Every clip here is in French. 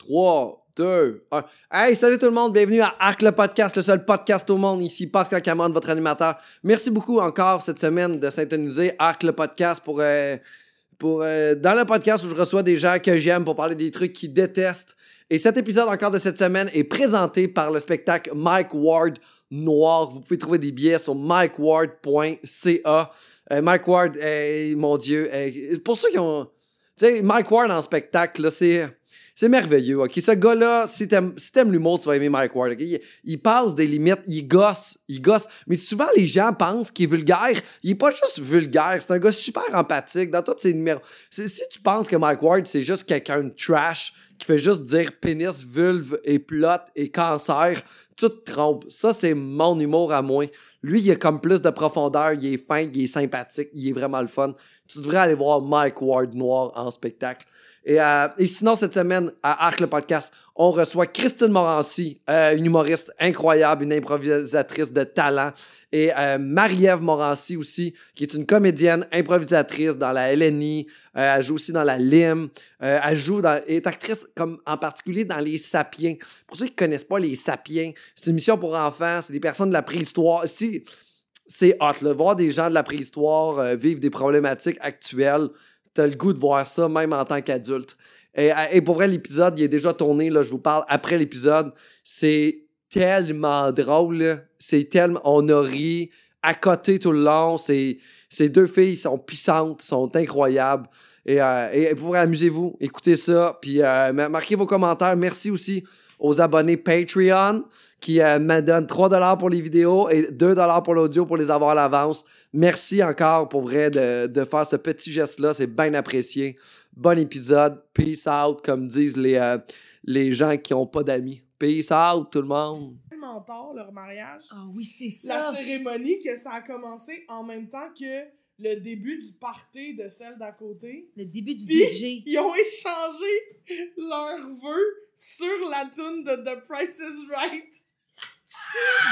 3, 2, 1. Hey, salut tout le monde, bienvenue à Arc le podcast, le seul podcast au monde. Ici Pascal Cameron, votre animateur. Merci beaucoup encore cette semaine de syntoniser Arc le podcast pour, euh, pour euh, dans le podcast où je reçois des gens que j'aime pour parler des trucs qu'ils détestent. Et cet épisode encore de cette semaine est présenté par le spectacle Mike Ward Noir. Vous pouvez trouver des billets sur mikeward.ca. Mike Ward, euh, mon Dieu, pour ceux qui ont... Tu sais, Mike Ward en spectacle, là, c'est... C'est merveilleux, ok? Ce gars-là, si t'aimes l'humour, tu vas aimer Mike Ward, ok? Il, passe des limites, il gosse, il gosse. Mais souvent, les gens pensent qu'il est vulgaire. Il est pas juste vulgaire, c'est un gars super empathique dans tous ses numéros. Si tu penses que Mike Ward, c'est juste quelqu'un de trash qui fait juste dire pénis, vulve et plot et cancer, tu te trompes. Ça, c'est mon humour à moi. Lui, il a comme plus de profondeur, il est fin, il est sympathique, il est vraiment le fun. Tu devrais aller voir Mike Ward Noir en spectacle. Et, euh, et sinon, cette semaine, à Arc le podcast, on reçoit Christine Morancy, euh, une humoriste incroyable, une improvisatrice de talent. Et euh, Marie-Ève Morancy aussi, qui est une comédienne improvisatrice dans la LNI. Elle joue aussi dans la LIM. Elle joue dans, est actrice comme en particulier dans Les Sapiens. Pour ceux qui connaissent pas Les Sapiens, c'est une mission pour enfants, c'est des personnes de la préhistoire. Si, c'est hot, là. Voir des gens de la préhistoire vivre des problématiques actuelles, t'as le goût de voir ça, même en tant qu'adulte. Et, pour vrai, l'épisode, il est déjà tourné, là, je vous parle après l'épisode. C'est tellement drôle. C'est tellement... On a ri à côté tout le long. Ces deux filles sont puissantes, sont incroyables. Et, euh, et pour vrai, amusez-vous, écoutez ça. Puis euh, ma- marquez vos commentaires. Merci aussi aux abonnés Patreon qui euh, me donnent 3$ pour les vidéos et 2$ pour l'audio pour les avoir à l'avance. Merci encore pour vrai de, de faire ce petit geste-là. C'est bien apprécié. Bon épisode. Peace out, comme disent les, euh, les gens qui n'ont pas d'amis. Peace out, tout le monde. tard, leur mariage. Ah oui, c'est La ça. cérémonie, que ça a commencé en même temps que le début du party de celle d'à côté. Le début du Puis, DJ. Ils ont échangé leurs vœux sur la tune de The Price is Right.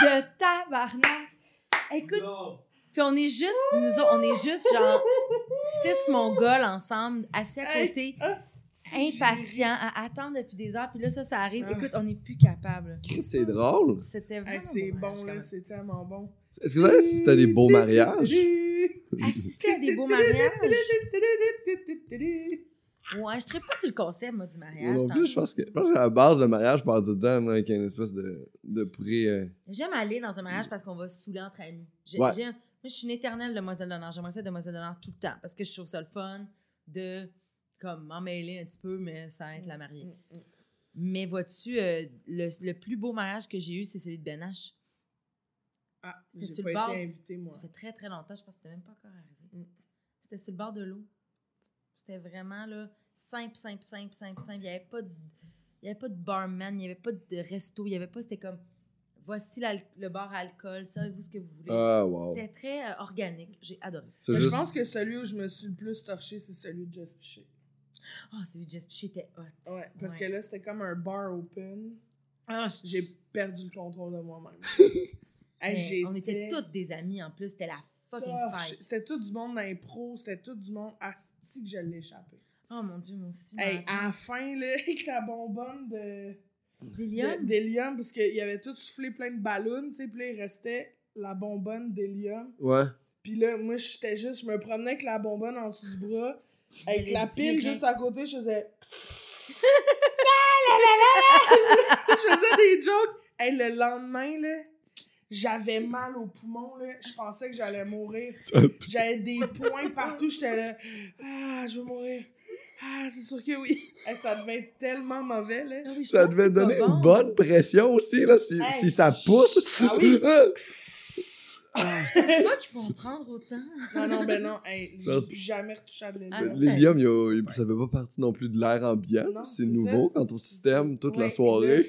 De tabarnak. Écoute, puis on est juste, nous autres, on est juste genre six mongols ensemble, assis à Hey, côté, hostie, impatients, à attendre depuis des heures. Puis là, ça, ça arrive. Ah. Écoute, on n'est plus capable. C'est drôle. C'était vraiment Hey, c'est bon, quand là, c'est tellement bon. Est-ce que vous savez si c'était des beaux mariages? Assister à des beaux mariages? Ouais, je ne pas sur le concept, moi, du mariage. non plus, je pense que, je pense que la base de mariage part dedans, moi, avec une espèce de, de pré. euh, J'aime aller dans un mariage parce qu'on va se saouler entre amis. J'ai- Ouais. j'aime- moi, je suis une éternelle demoiselle d'honneur. J'aimerais ça être demoiselle d'honneur tout le temps parce que je trouve ça le fun de comme m'en mêler un petit peu, mais sans être la mariée. Mais vois-tu, euh, le, le plus beau mariage que j'ai eu, c'est celui de Ben H. Ah, C'était sur pas le bord. été invitée, moi. Ça fait très, très longtemps. Je pense que c'était même pas encore arrivé. Mm. C'était sur le bord de l'eau. C'était vraiment là, simple, simple, simple, simple, simple. Il n'y avait pas de. Il y avait pas de barman, il n'y avait pas de resto, il n'y avait pas. C'était comme voici le bar à alcool, savez-vous ce que vous voulez. Ah, wow. C'était très euh, organique. J'ai adoré ça. Juste. Je pense que celui où je me suis le plus torché, c'est celui de Just Piché. Ah, celui de Jess Piché était hot. Ouais, parce Ouais. que là, c'était comme un bar open. Ah, J'ai perdu le contrôle de moi-même. Hey, on était toutes des amis en plus. C'était la fucking torché. fight. C'était tout du monde d'impro, c'était tout du monde. Asti que je l'ai échappé. Oh mon dieu, moi aussi. Hey, à la fin, là, avec la bonbonne de. D'Hélium? d'hélium, parce qu'il avait tout soufflé plein de ballons, tu sais, puis là, il restait la bonbonne d'hélium. Ouais. Puis là, moi, j'étais juste, je me promenais avec la bonbonne en dessous du bras, avec la pile juste à côté, je faisais. je faisais des jokes. Hey, le lendemain, là, j'avais mal au poumon, là. Je pensais que j'allais mourir. J'avais des points partout, j'étais là. Ah, je vais mourir. Ah, c'est sûr que oui. Hey, ça devait être tellement mauvais, là. Ah oui, Ça devait donner bon. une bonne pression aussi, là, si, Hey. si ça pousse. Ah oui. Ah. C'est moi qui font prendre autant. Non, non, ben non. Hey, j'ai plus jamais retouché à de Ah, l'hélium. ça, L'hélium, ça fait pas partie non plus de l'air ambiant. C'est nouveau ça. quant au système toute la soirée.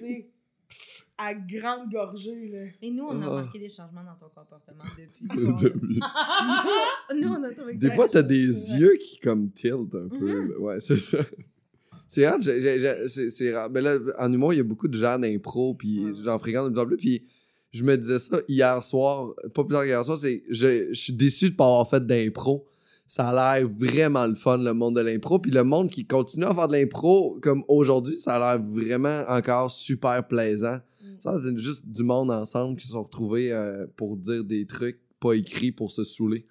À grande gorgée, là. Mais nous, on a Ah. remarqué des changements dans ton comportement depuis. Depuis- nous, on a trouvé que Des fois, t'as des vrai. yeux qui comme tilt un peu. Mhm. là. Ouais, c'est ça. C'est rare, c'est c'est rare. Mais là, en humour, il y a beaucoup de gens d'impro, puis Ouais. j'en fréquente de plus en plus, puis je me disais ça hier soir, pas plus tard qu'hier soir, c'est je, je suis déçu de pas avoir fait d'impro. ça a l'air vraiment le fun, le monde de l'impro. Puis le monde qui continue à faire de l'impro comme aujourd'hui, ça a l'air vraiment encore super plaisant. Ça, c'est juste du monde ensemble qui se sont retrouvés euh, pour dire des trucs pas écrits pour se saouler.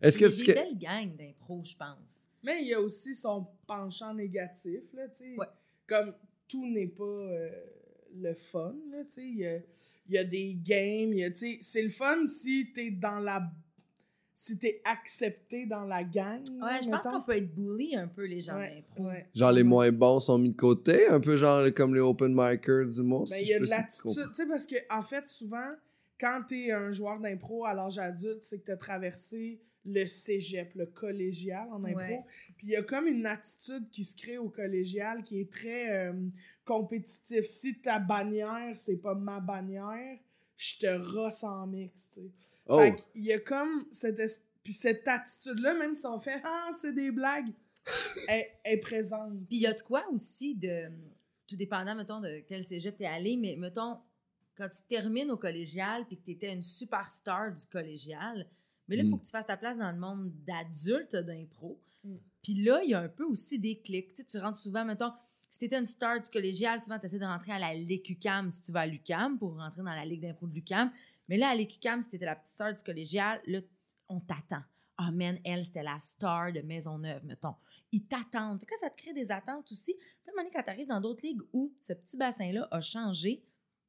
Est-ce que c'est des que- belles gangs d'impro, je pense. Mais il y a aussi son penchant négatif, là, tu sais. Ouais. Comme tout n'est pas euh, le fun, là, tu sais. Il y a, y a des games, il y a, tu sais. C'est le fun si t'es dans la. Si t'es accepté dans la gang. Ouais, je pense qu'on peut être bully un peu, les gens Ouais, d'impro. ouais. genre les moins bons sont mis de côté, un peu genre comme les open micers du monde? Ben, il y a de l'attitude. Tu sais, parce que, en fait, souvent, quand t'es un joueur d'impro à l'âge adulte, c'est que t'as traversé le cégep, le collégial en impro. Ouais. Puis il y a comme une attitude qui se crée au collégial qui est très euh, compétitif. Si ta bannière, c'est pas ma bannière, je te rosse en mix, tu sais. Oh, Fait qu'il y a comme cette, puis cette attitude-là, même si on fait « Ah, c'est des blagues », elle elle est présente. Puis il y a de quoi aussi de. Tout dépendant, mettons, de quel cégep t'es allé, mais mettons, quand tu termines au collégial puis que t'étais une superstar du collégial, mais là, il faut Mm. que tu fasses ta place dans le monde d'adulte d'impro. Mm. Puis là, il y a un peu aussi des clics. Tu sais, tu rentres souvent, mettons, si t'étais une star du collégial, souvent tu essaies de rentrer à la LECUCAM si tu vas à l'UCAM pour rentrer dans la ligue d'impro de l'UCAM. Mais là, à l'ECUCAM, si t'étais la petite star du collégial, là, on t'attend. Ah, man, elle, c'était la star de Maisonneuve, mettons. Ils t'attendent. Fait ça te crée des attentes aussi. Puis à un moment donné, quand t'arrives dans d'autres ligues où ce petit bassin-là a changé,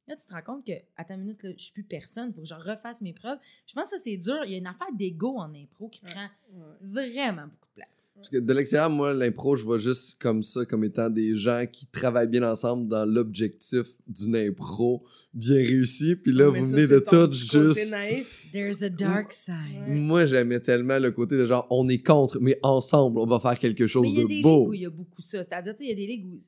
là, tu te rends compte que, à ta minute, là, je suis plus personne, il faut que je refasse mes preuves. Je pense que ça, c'est dur. Il y a une affaire d'ego en impro qui Ouais. prend Ouais. vraiment beaucoup de place. Parce que de l'extérieur, moi, l'impro, je vois juste comme ça, comme étant des gens qui travaillent bien ensemble dans l'objectif d'une impro bien réussie. Puis là, Mais vous ça, venez de tout juste. naïf. There's a dark side. Ouais. Moi, j'aimais tellement le côté de genre, on est contre, mais ensemble, on va faire quelque chose Mais il y a de des beau. ligues où il y a beaucoup ça. C'est-à-dire, tu sais, il y a des ligues où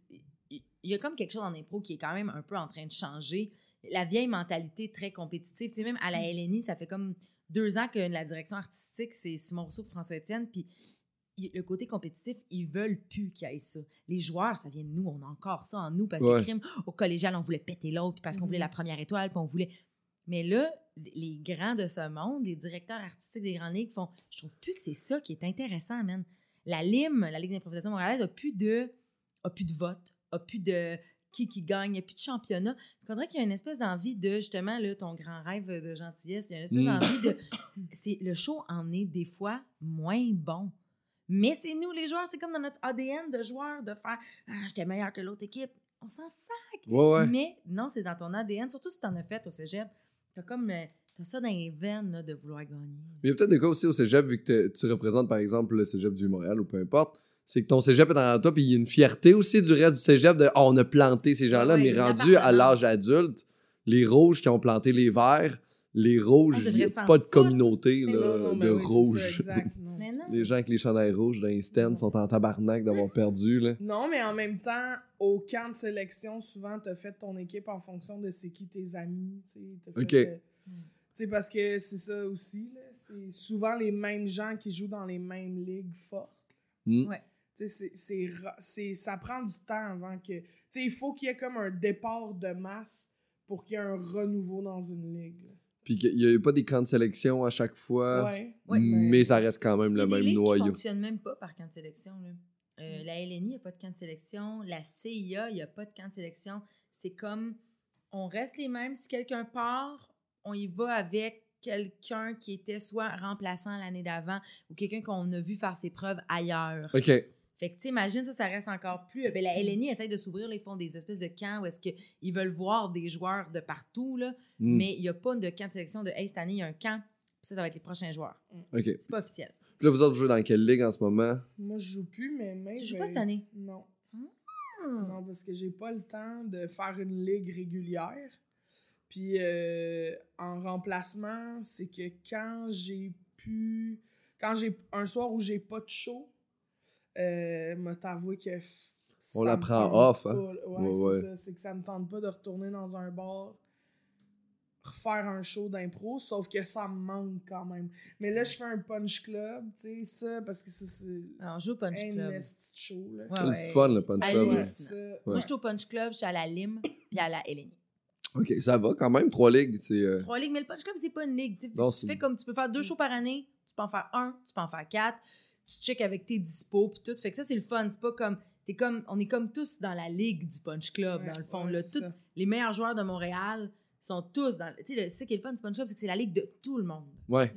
il y a comme quelque chose en impro qui est quand même un peu en train de changer. La vieille mentalité très compétitive. Tu sais, même à la LNI, ça fait comme deux ans que la direction artistique, c'est Simon Rousseau et François Etienne. Puis le côté compétitif, ils veulent plus qu'il y ait ça. Les joueurs, ça vient de nous. On a encore ça en nous parce Ouais. que crime, au collégial, on voulait péter l'autre, puis parce qu'on voulait Mhm. la première étoile, puis on voulait. Mais là, les grands de ce monde, les directeurs artistiques des grandes ligues font Je trouve plus que c'est ça qui est intéressant, man. La LIM, la Ligue d'improvisation montréalaise, a plus de, a plus de vote, a plus de qui qui gagne, il n'y a plus de championnat. Il faudrait qu'il y ait une espèce d'envie de, justement, là, ton grand rêve de gentillesse, il y a une espèce Mm. d'envie de. c'est Le show en est des fois moins bon. Mais c'est nous, les joueurs, c'est comme dans notre ADN de joueurs de faire Ah, j'étais meilleur que l'autre équipe. On s'en sac. Ouais, ouais. Mais non, c'est dans ton ADN, surtout si t'en as fait au cégep. T'as comme. euh, T'as ça dans les veines là, de vouloir gagner. Mais il y a peut-être des cas aussi au cégep, vu que tu représentes par exemple le cégep du Montréal ou peu importe, c'est que ton cégep est dans toi, puis il y a une fierté aussi du reste du cégep de oh, on a planté ces gens-là, Ouais, mais rendu à l'âge adulte, les rouges qui ont planté les verts, les rouges, il n'y a pas de communauté Mais là, non, de oui, c'est ça, rouges. Les gens avec les chandails rouges stands sont en tabarnak d'avoir perdu. Là. Non, mais en même temps, au camp de sélection, souvent, t'as fait ton équipe en fonction de c'est qui tes amis. tu fait, Ok. euh, Tu sais, parce que c'est ça aussi, là. C'est souvent les mêmes gens qui jouent dans les mêmes ligues fortes. Hmm. Ouais. Tu sais, c'est- c'est ra- c'est- ça prend du temps avant que... Tu sais, il faut qu'il y ait comme un départ de masse pour qu'il y ait un renouveau dans une ligue. là. Puis qu'il n'y a eu pas des camps de sélection à chaque fois, Ouais. Ouais, mais ça reste quand même le même ligues qui noyau. fonctionnent même pas par camp de sélection. Là. Euh, La LNI, il n'y a pas de camp de sélection. La CIA, il n'y a pas de camp de sélection. C'est comme, on reste les mêmes. Si quelqu'un part, on y va avec quelqu'un qui était soit remplaçant l'année d'avant ou quelqu'un qu'on a vu faire ses preuves ailleurs. OK. Fait que, tu sais, imagine ça, ça reste encore plus. Ben, la LNI essaie de s'ouvrir, ils font des espèces de camps où est-ce qu'ils veulent voir des joueurs de partout, là, Hmm. mais il n'y a pas de camp de sélection de Hey, cette année, il y a un camp, puis ça, ça va être les prochains joueurs. OK. C'est pas officiel. Puis là, vous autres, vous jouez dans quelle ligue en ce moment? Moi, je joue plus, mais même... Tu joues pas cette année? Non. Hmm. Non, parce que j'ai pas le temps de faire une ligue régulière. Puis euh, en remplacement, c'est que quand j'ai pu. Quand j'ai un soir où j'ai pas de show, euh, m'a t'avoué que. f- On ça la me prend tente off, pas. hein? Ouais, Ouais, c'est ouais. ça. C'est que ça me tente pas de retourner dans un bar, refaire un show d'impro, sauf que ça me manque quand même. Mais là, je fais un punch club, tu sais, ça, parce que ça, c'est Alors, on joue au Punch un Club. show, là. Ouais, C'est ouais. le fun, le punch club. Moi, je suis au Punch Club, je suis à la Lime, puis à la LNI. OK, ça va quand même. Trois ligues, c'est... euh, Trois ligues, mais le Punch Club, c'est pas une ligue. tu sais. Non, tu c'est- fais comme tu peux faire deux shows par année, tu peux en faire un, tu peux en faire quatre. Tu check avec tes dispos, puis tout. Fait que ça, c'est le fun. C'est pas comme. T'es comme, on est comme tous dans la ligue du Punch Club, Ouais, dans le fond. ouais, là. les meilleurs joueurs de Montréal sont tous dans. Tu sais, ça qui est le fun du Punch Club, c'est que c'est la ligue de tout le monde. Ouais.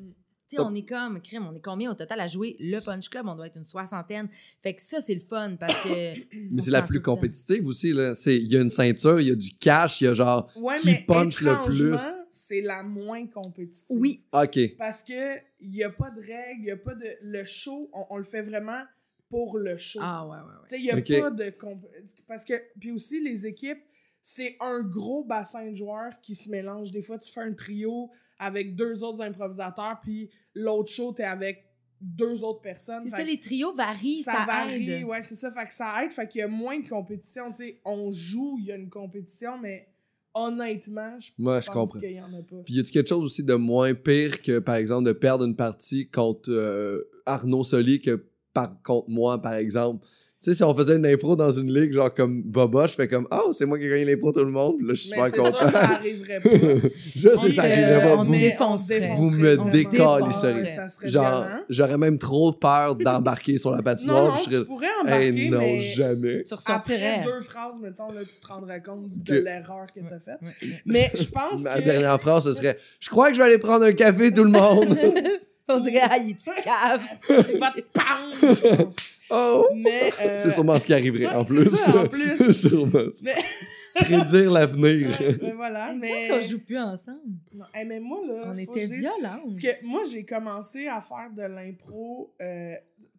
Tu sais, on est comme, crime, on est combien au total à jouer le Punch Club? On doit être une soixantaine. Fait que ça, c'est le fun parce que. Mais c'est la plus compétitive aussi, là. C'est- Il y a une ceinture, il y a du cash, il y a genre. Ouais, Qui punch le plus? C'est la moins compétitive. Oui. OK. Parce que il y a pas de règles, il y a pas de le show, on, on le fait vraiment pour le show. Ah, ouais, ouais, ouais. Tu sais, il y a pas de comp- parce que puis aussi les équipes, c'est un gros bassin de joueurs qui se mélangent. Des fois, tu fais un trio avec deux autres improvisateurs, puis l'autre show t'es avec deux autres personnes. C'est ça, les trios varient, ça, varie, aide. ouais, c'est ça. Fait que ça aide, fait qu'il y a moins de compétition. Tu sais, on joue, il y a une compétition, mais honnêtement, je Moi, je pense comprends. qu'il y en a pas. Puis y a-tu quelque chose aussi de moins pire que, par exemple, de perdre une partie contre euh, Arnaud Soli que par, contre moi, par exemple? Tu sais, si on faisait une impro dans une ligue, genre comme Boba, je fais comme « Oh, c'est moi qui ai gagné l'impro tout le monde. » Là, je suis super content. que ça arriverait pas. je sais ça arriverait pas. on Vous, défoncerait. vous me décalisserez. Ça genre, j'aurais même trop peur d'embarquer sur la Non, patinoire. non, puis je tu serais pourrais « embarquer, Hey, non, mais jamais. Tu après ressortirais. deux phrases, mettons, là, tu te rendrais compte de Que- l'erreur que t'as faite. Ouais, ouais. Mais je pense Ma que... dernière phrase, ce serait « Je crois que je vais aller prendre un café, tout le monde. On dirait, ah, il est cave? tu vas te pendre! » Oh! Mais... euh, C'est sûrement ce qui arriverait en plus. ça, en plus. sûrement. Mais- Prédire l'avenir. ouais, mais voilà, Mais... mais... qu'on joue plus ensemble. Non, hey, mais moi, là... On était violentes. Parce que moi, j'ai commencé à faire de l'impro euh,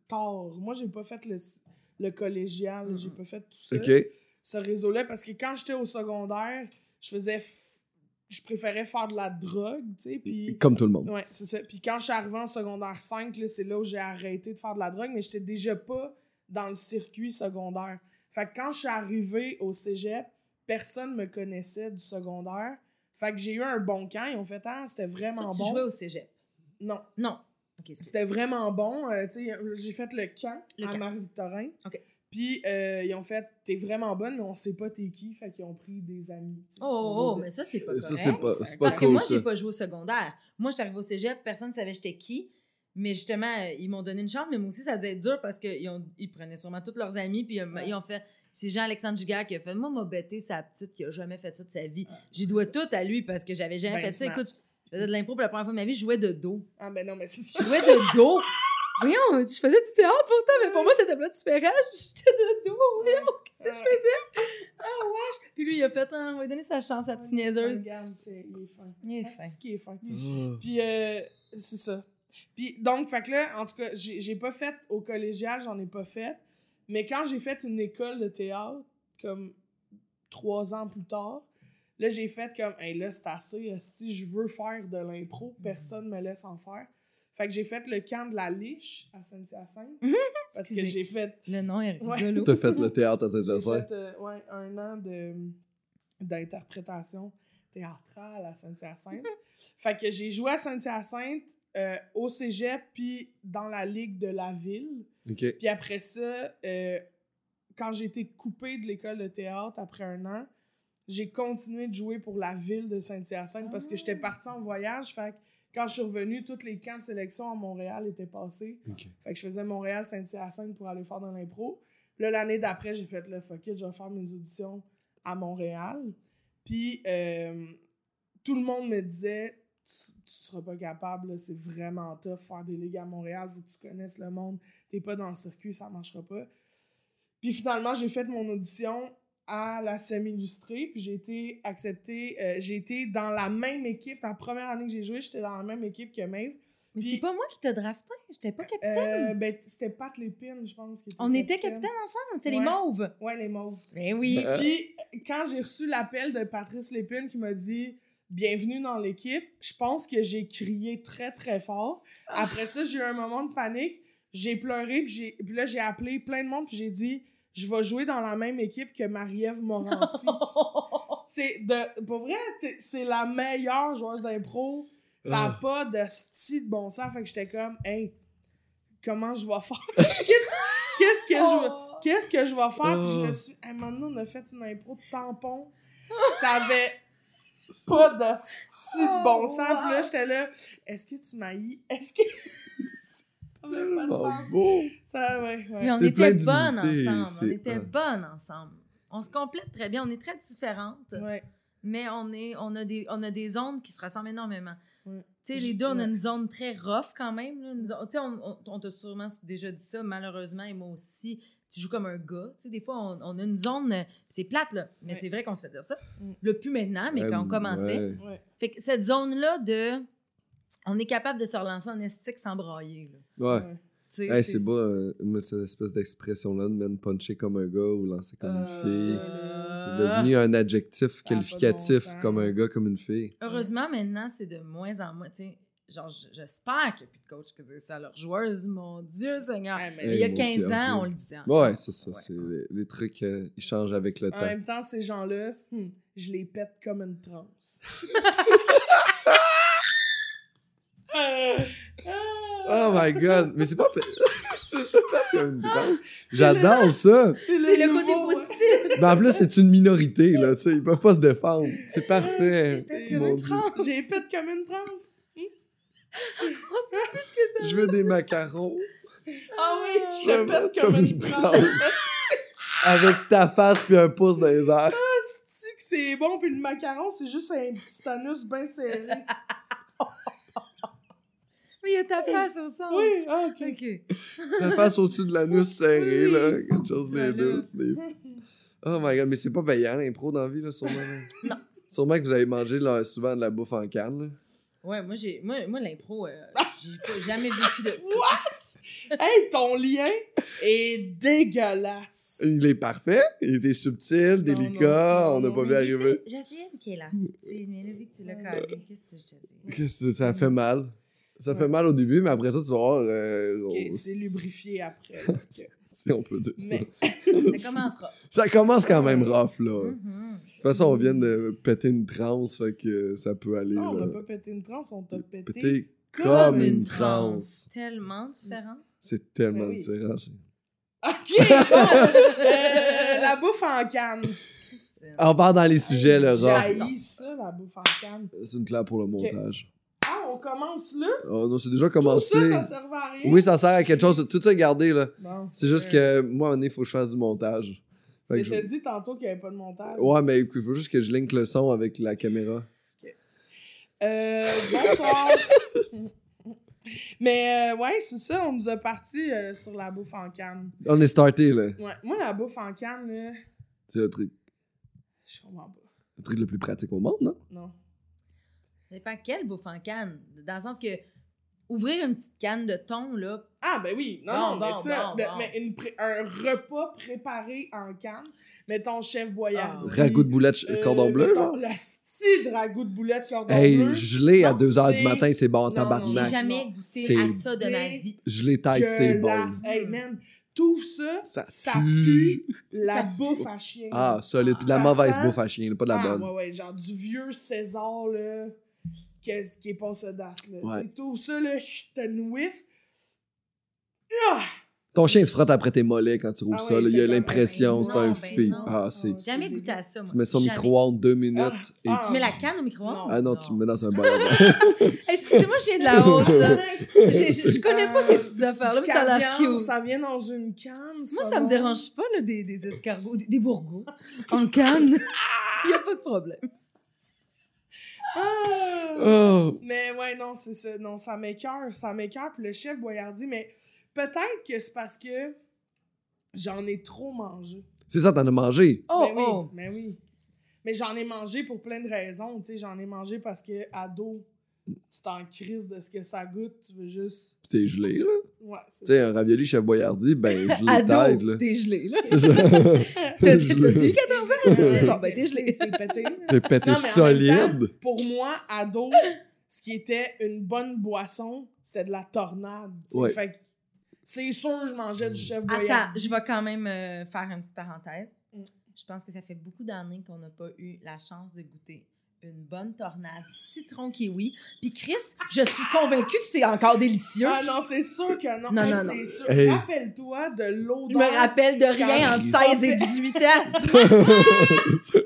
tard. Moi, j'ai pas fait le, le collégial, j'ai pas fait tout ça. OK. Ce réseau-là, parce que quand j'étais au secondaire, je faisais... f- Je préférais faire de la drogue, tu sais, puis... Comme tout le monde. Ouais, c'est ça. Puis quand je suis arrivée en secondaire 5, là, c'est là où j'ai arrêté de faire de la drogue, mais j'étais déjà pas dans le circuit secondaire. Fait que quand je suis arrivée au cégep, personne me connaissait du secondaire. Fait que j'ai eu un bon camp. Ils ont fait, ah, c'était vraiment Toi, tu bon. jouais au cégep? Non, Non. C'était vraiment bon. Euh, tu sais, j'ai fait le camp Le à. Marie-Victorin. OK. Puis euh, ils ont fait, t'es vraiment bonne, mais on sait pas t'es qui. Fait qu'ils ont pris des amis. sais. Oh, oh, mais ça, c'est pas Ça, correct. c'est pas, c'est pas Parce que moi, ça. j'ai pas joué au secondaire. Moi, j'étais arrivée au cégep, personne ne savait j'étais qui. Mais justement, euh, ils m'ont donné une chance, mais moi aussi, ça a dû être dur parce qu'ils ont- ils prenaient sûrement tous leurs amis, puis euh, Ouais. ils ont fait. C'est Jean-Alexandre Giguère qui a fait. Moi, m'a bêté sa petite qui a jamais fait ça de sa vie. Ah, J'y dois ça. tout à lui parce que j'avais jamais Ben, fait ça. smart. Écoute, je faisais de l'impro pour la première fois de ma vie, je jouais de dos. Ah, ben non, mais c'est Je ça. jouais de dos. Voyons, je faisais du théâtre pourtant, mais pour moi, c'était pas différent. J'étais de dos. Voyons, qu'est-ce que je faisais? Ah, wesh! Puis lui, il a fait, ah, on va lui donner sa chance à la petite niaiseuse. Regarde, c'est- il est fin. Il est Ah, fin. c'est qui est fin. Ah. Puis, euh, c'est ça. Puis, donc, fait que là, en tout cas, j'ai j'ai pas fait au collégial, j'en ai pas fait. Mais quand j'ai fait une école de théâtre, comme trois ans plus tard, là, j'ai fait comme, hey, là, c'est assez. Si je veux faire de l'impro, personne me laisse en faire. Fait que j'ai fait le camp de la liche à Saint-Hyacinthe. Mhm. parce que j'ai fait Le nom est Ouais. T'as fait le théâtre à j'ai Saint-Hyacinthe? fait euh, ouais, un an de, d'interprétation théâtrale à Saint-Hyacinthe. fait que j'ai joué à Saint-Hyacinthe, euh, au cégep, puis dans la ligue de la ville. Puis après ça, euh, quand j'ai été coupée de l'école de théâtre après un an, j'ai continué de jouer pour la ville de Saint-Hyacinthe parce que j'étais partie en voyage. Fait que quand je suis revenue, tous les camps de sélection à Montréal étaient passés. Fait que je faisais Montréal-Saint-Hyacinthe pour aller faire dans l'impro. Là, l'année d'après, j'ai fait le fuck it, je vais faire mes auditions à Montréal. Puis euh, tout le monde me disait tu, tu seras pas capable, c'est vraiment tough faire des ligues à Montréal, faut que tu connaisses le monde, t'es pas dans le circuit, ça marchera pas. Puis finalement, j'ai fait mon audition à la semi-illustrée, puis j'ai été acceptée, euh, j'ai été dans la même équipe, la première année que j'ai joué, j'étais dans la même équipe que Maeve. Mais c'est pas moi qui t'ai drafté, j'étais pas capitaine. Euh, ben, c'était Pat Lépine, je pense. Qui était on était capitaine ensemble, on était les mauves. Ouais, les mauves. Ben oui. Euh. Puis, quand j'ai reçu l'appel de Patrice Lépine qui m'a dit Bienvenue dans l'équipe, je pense que j'ai crié très, très fort. Ah. Après ça, j'ai eu un moment de panique. J'ai pleuré, puis, j'ai- puis là, j'ai appelé plein de monde, puis j'ai dit Je vais jouer dans la même équipe que Marie-Ève Morancy. c'est de. Pour vrai, c'est- la meilleure joueuse d'impro. Ça n'a Ah. pas de style de bon sens. Fait que j'étais comme, hey, comment je vais faire? Qu'est-ce que je vais. Oh. Qu'est-ce que je vais faire? Puis je me Ah. suis. Hey, maintenant, on a fait une impro de tampon. Ça avait pas de style de bon Oh, sens. Puis là, wow. j'étais là. Est-ce que tu m'haïs? Est-ce que. Ça avait pas de sens. beau. Ça, ouais, ouais. Mais on était bonnes ensemble. On était bonnes ensemble. On se complète très bien. On est très différentes, Ouais. mais on, est, on, a des, on a des zones qui se ressemblent énormément. Ouais. Tu sais, les deux, on a une zone très rough quand même. là, zone- Tu sais, on, on- on t'a sûrement déjà dit ça, malheureusement, et moi aussi. Tu joues comme un gars. Tu sais, des fois, on, on a une zone. euh, c'est plate, là. Mais Ouais. c'est vrai qu'on se fait dire ça. Mm. Le plus maintenant, mais quand on commençait. ouais. Ouais. Fait que cette zone-là de. On est capable de se relancer en estique sans brailler. Là. Ouais. Ouais. Hey, c'est beau, euh, cette espèce d'expression-là de man puncher comme un gars ou lancer comme Euh, une fille. ça, C'est devenu un adjectif qualificatif bon comme un gars, comme une fille. Heureusement, maintenant, c'est de moins en moins. Tu sais, genre, j- j'espère qu'il n'y a plus de coach qui disent ça à leurs joueuses. Mon Dieu Seigneur. Ouais, mais Il y a Hey, moi aussi, 15 ans, on le disait. Ouais, c'est ça. Ouais. c'est les, les trucs, euh, ils changent avec le En temps. même temps, ces gens-là, hmm, je les pète comme une transe. Oh my god, mais c'est pas. c'est pas comme une transe. J'adore ça. C'est le côté nouveau, positif. Mais en plus, c'est une minorité, là, tu sais, ils peuvent pas se défendre. C'est parfait. Comme une Dieu. transe. J'ai pète comme une transe. Je veux des macarons. Ah oui, je le pète comme, une transe. Avec ta face puis un pouce dans les airs. Que c'est bon, puis le macaron, c'est juste un petit anus bien serré. Mais il y a ta face au centre. Oui, ah, ok. Ta face au-dessus de l'anus serré, Oui. là. Quelque chose des deux. Oh my god, mais c'est pas payant l'impro dans la vie, là, sûrement. là. Non. Sûrement que vous avez mangé là, souvent de la bouffe en canne. là. Ouais, moi, j'ai, moi, moi l'impro, euh, j'ai pas- jamais vécu de ça. Hey, ton lien est dégueulasse. Il est parfait, il était subtil, délicat, non, on n'a pas vu arriver. J'essayais qu'il ait l'air subtil, mais là, vu que tu l'as calé, qu'est-ce que je te dis? Qu'est-ce que ça fait mal? Ça fait mal au début, mais après ça, tu vas voir. euh, on- c'est lubrifié après. donc, Si on peut dire Mais- ça. Ça commencera. Ça commence quand même rough, là. Mhm. De toute façon, on vient de péter une transe, fait que ça peut aller. Non, on là. n'a pas pété une transe, on t'a pété. Péter comme comme une transe. Tellement différent. C'est tellement Ben oui. différent. Ok. Euh, la bouffe en canne. On part dans les sujets, le rough. J'haïs ça, la bouffe en canne. C'est une claire pour le montage. On commence là? Oh non, c'est déjà Tout commencé. ça, ça servait à rien? Oui, ça sert à quelque chose. Tout ça est gardé, là. C'est juste que moi, il faut que je fasse du montage. Mais t'as je- dit tantôt qu'il n'y avait pas de montage. Ouais, mais il faut juste que je link le son avec la caméra. Euh, bonsoir. Mais euh, ouais, c'est ça, on nous a parti euh, sur la bouffe en canne. On est starté, là. Ouais, moi, la bouffe en canne, là, C'est le truc, je comprends pas. le truc le plus pratique au monde, non? Non. Ça dépend quelle bouffe en canne. Dans le sens que ouvrir une petite canne de thon, là, Ah, ben oui, non, Bon, non, mais ça, bon, de- bon. mais une un repas préparé en canne, mettons chef boyard. Ah, Ragoût de boulettes Euh, cordon bleu, mettons genre? La style de ragoût de boulettes cordon Hey, bleu. gelé à Non, 2h du matin, c'est bon tabarnak. j'ai jamais goûté C'est à ça de ma vie. Gelé tête, c'est bon. Hey, man, t'ouvres ça, Ça ça, pue. la Ça bouffe à chien. Ah, solide. Puis de la mauvaise sent- bouffe à chien, pas de la Ah, bonne. ouais, ouais, genre du vieux César, là, qu'est-ce qui est pas ce date, là. Ouais. T'ouvres ça, là, t'as une whiff. Ah! Ton chien se frotte après tes mollets quand tu rouvres Ah ça. là. il y a fait l'impression, Ben c'est un ben fille. non. Ah, c'est. Jamais goûté à ça, moi. Tu mets ça au micro-ondes deux minutes Ah, et ah. tu. Mets la canne au micro-ondes? Ah non, tu le mets dans un bol. Excusez-moi, je viens de la haute. Je, je- je connais pas ces petites affaires-là, mais ça a l'air caviar, cute. Ça vient dans une canne. Moi, ça saumon. me dérange pas, là, des, des escargots, des, des bourgots en canne. Il y a pas de problème. Ah! Oh! Mais ouais, non, c'est ça. Non, ça m'écœure. Ça m'écœure. Puis le chef Boyardi, mais peut-être que c'est parce que j'en ai trop mangé. C'est ça, t'en as mangé? Oh, mais oui, oh. mais oui. Mais j'en ai mangé pour plein de raisons. Tu sais, j'en ai mangé parce que ado, tu t'en crises de ce que ça goûte. Tu veux juste. Puis t'es gelé, là? Ouais, c'est Tu sais, un ravioli chef Boyardi, ben, gelé tête, Ado, là. t'es gelé, là. C'est ça. T'as- T'as-tu Gelé. eu 14 ans? Bon, ben, t'es gelé. T'es pété. T'es pété Non, mais en même solide. temps, pour moi, ado, ce qui était une bonne boisson, c'était de la tornade. Ouais. Fait que c'est sûr, je mangeais du chef Attends, Boyardi. je vais quand même euh, faire une petite parenthèse. Mm. Je pense que ça fait beaucoup d'années qu'on n'a pas eu la chance de goûter une bonne tornade citron kiwi. Puis Chris, je suis convaincue que c'est encore délicieux. Ah non, c'est sûr que non. Non, non, non. Hey. Rappelle-toi de l'odeur. je me rappelle de rien entre il 16 et sortait- 18 ans.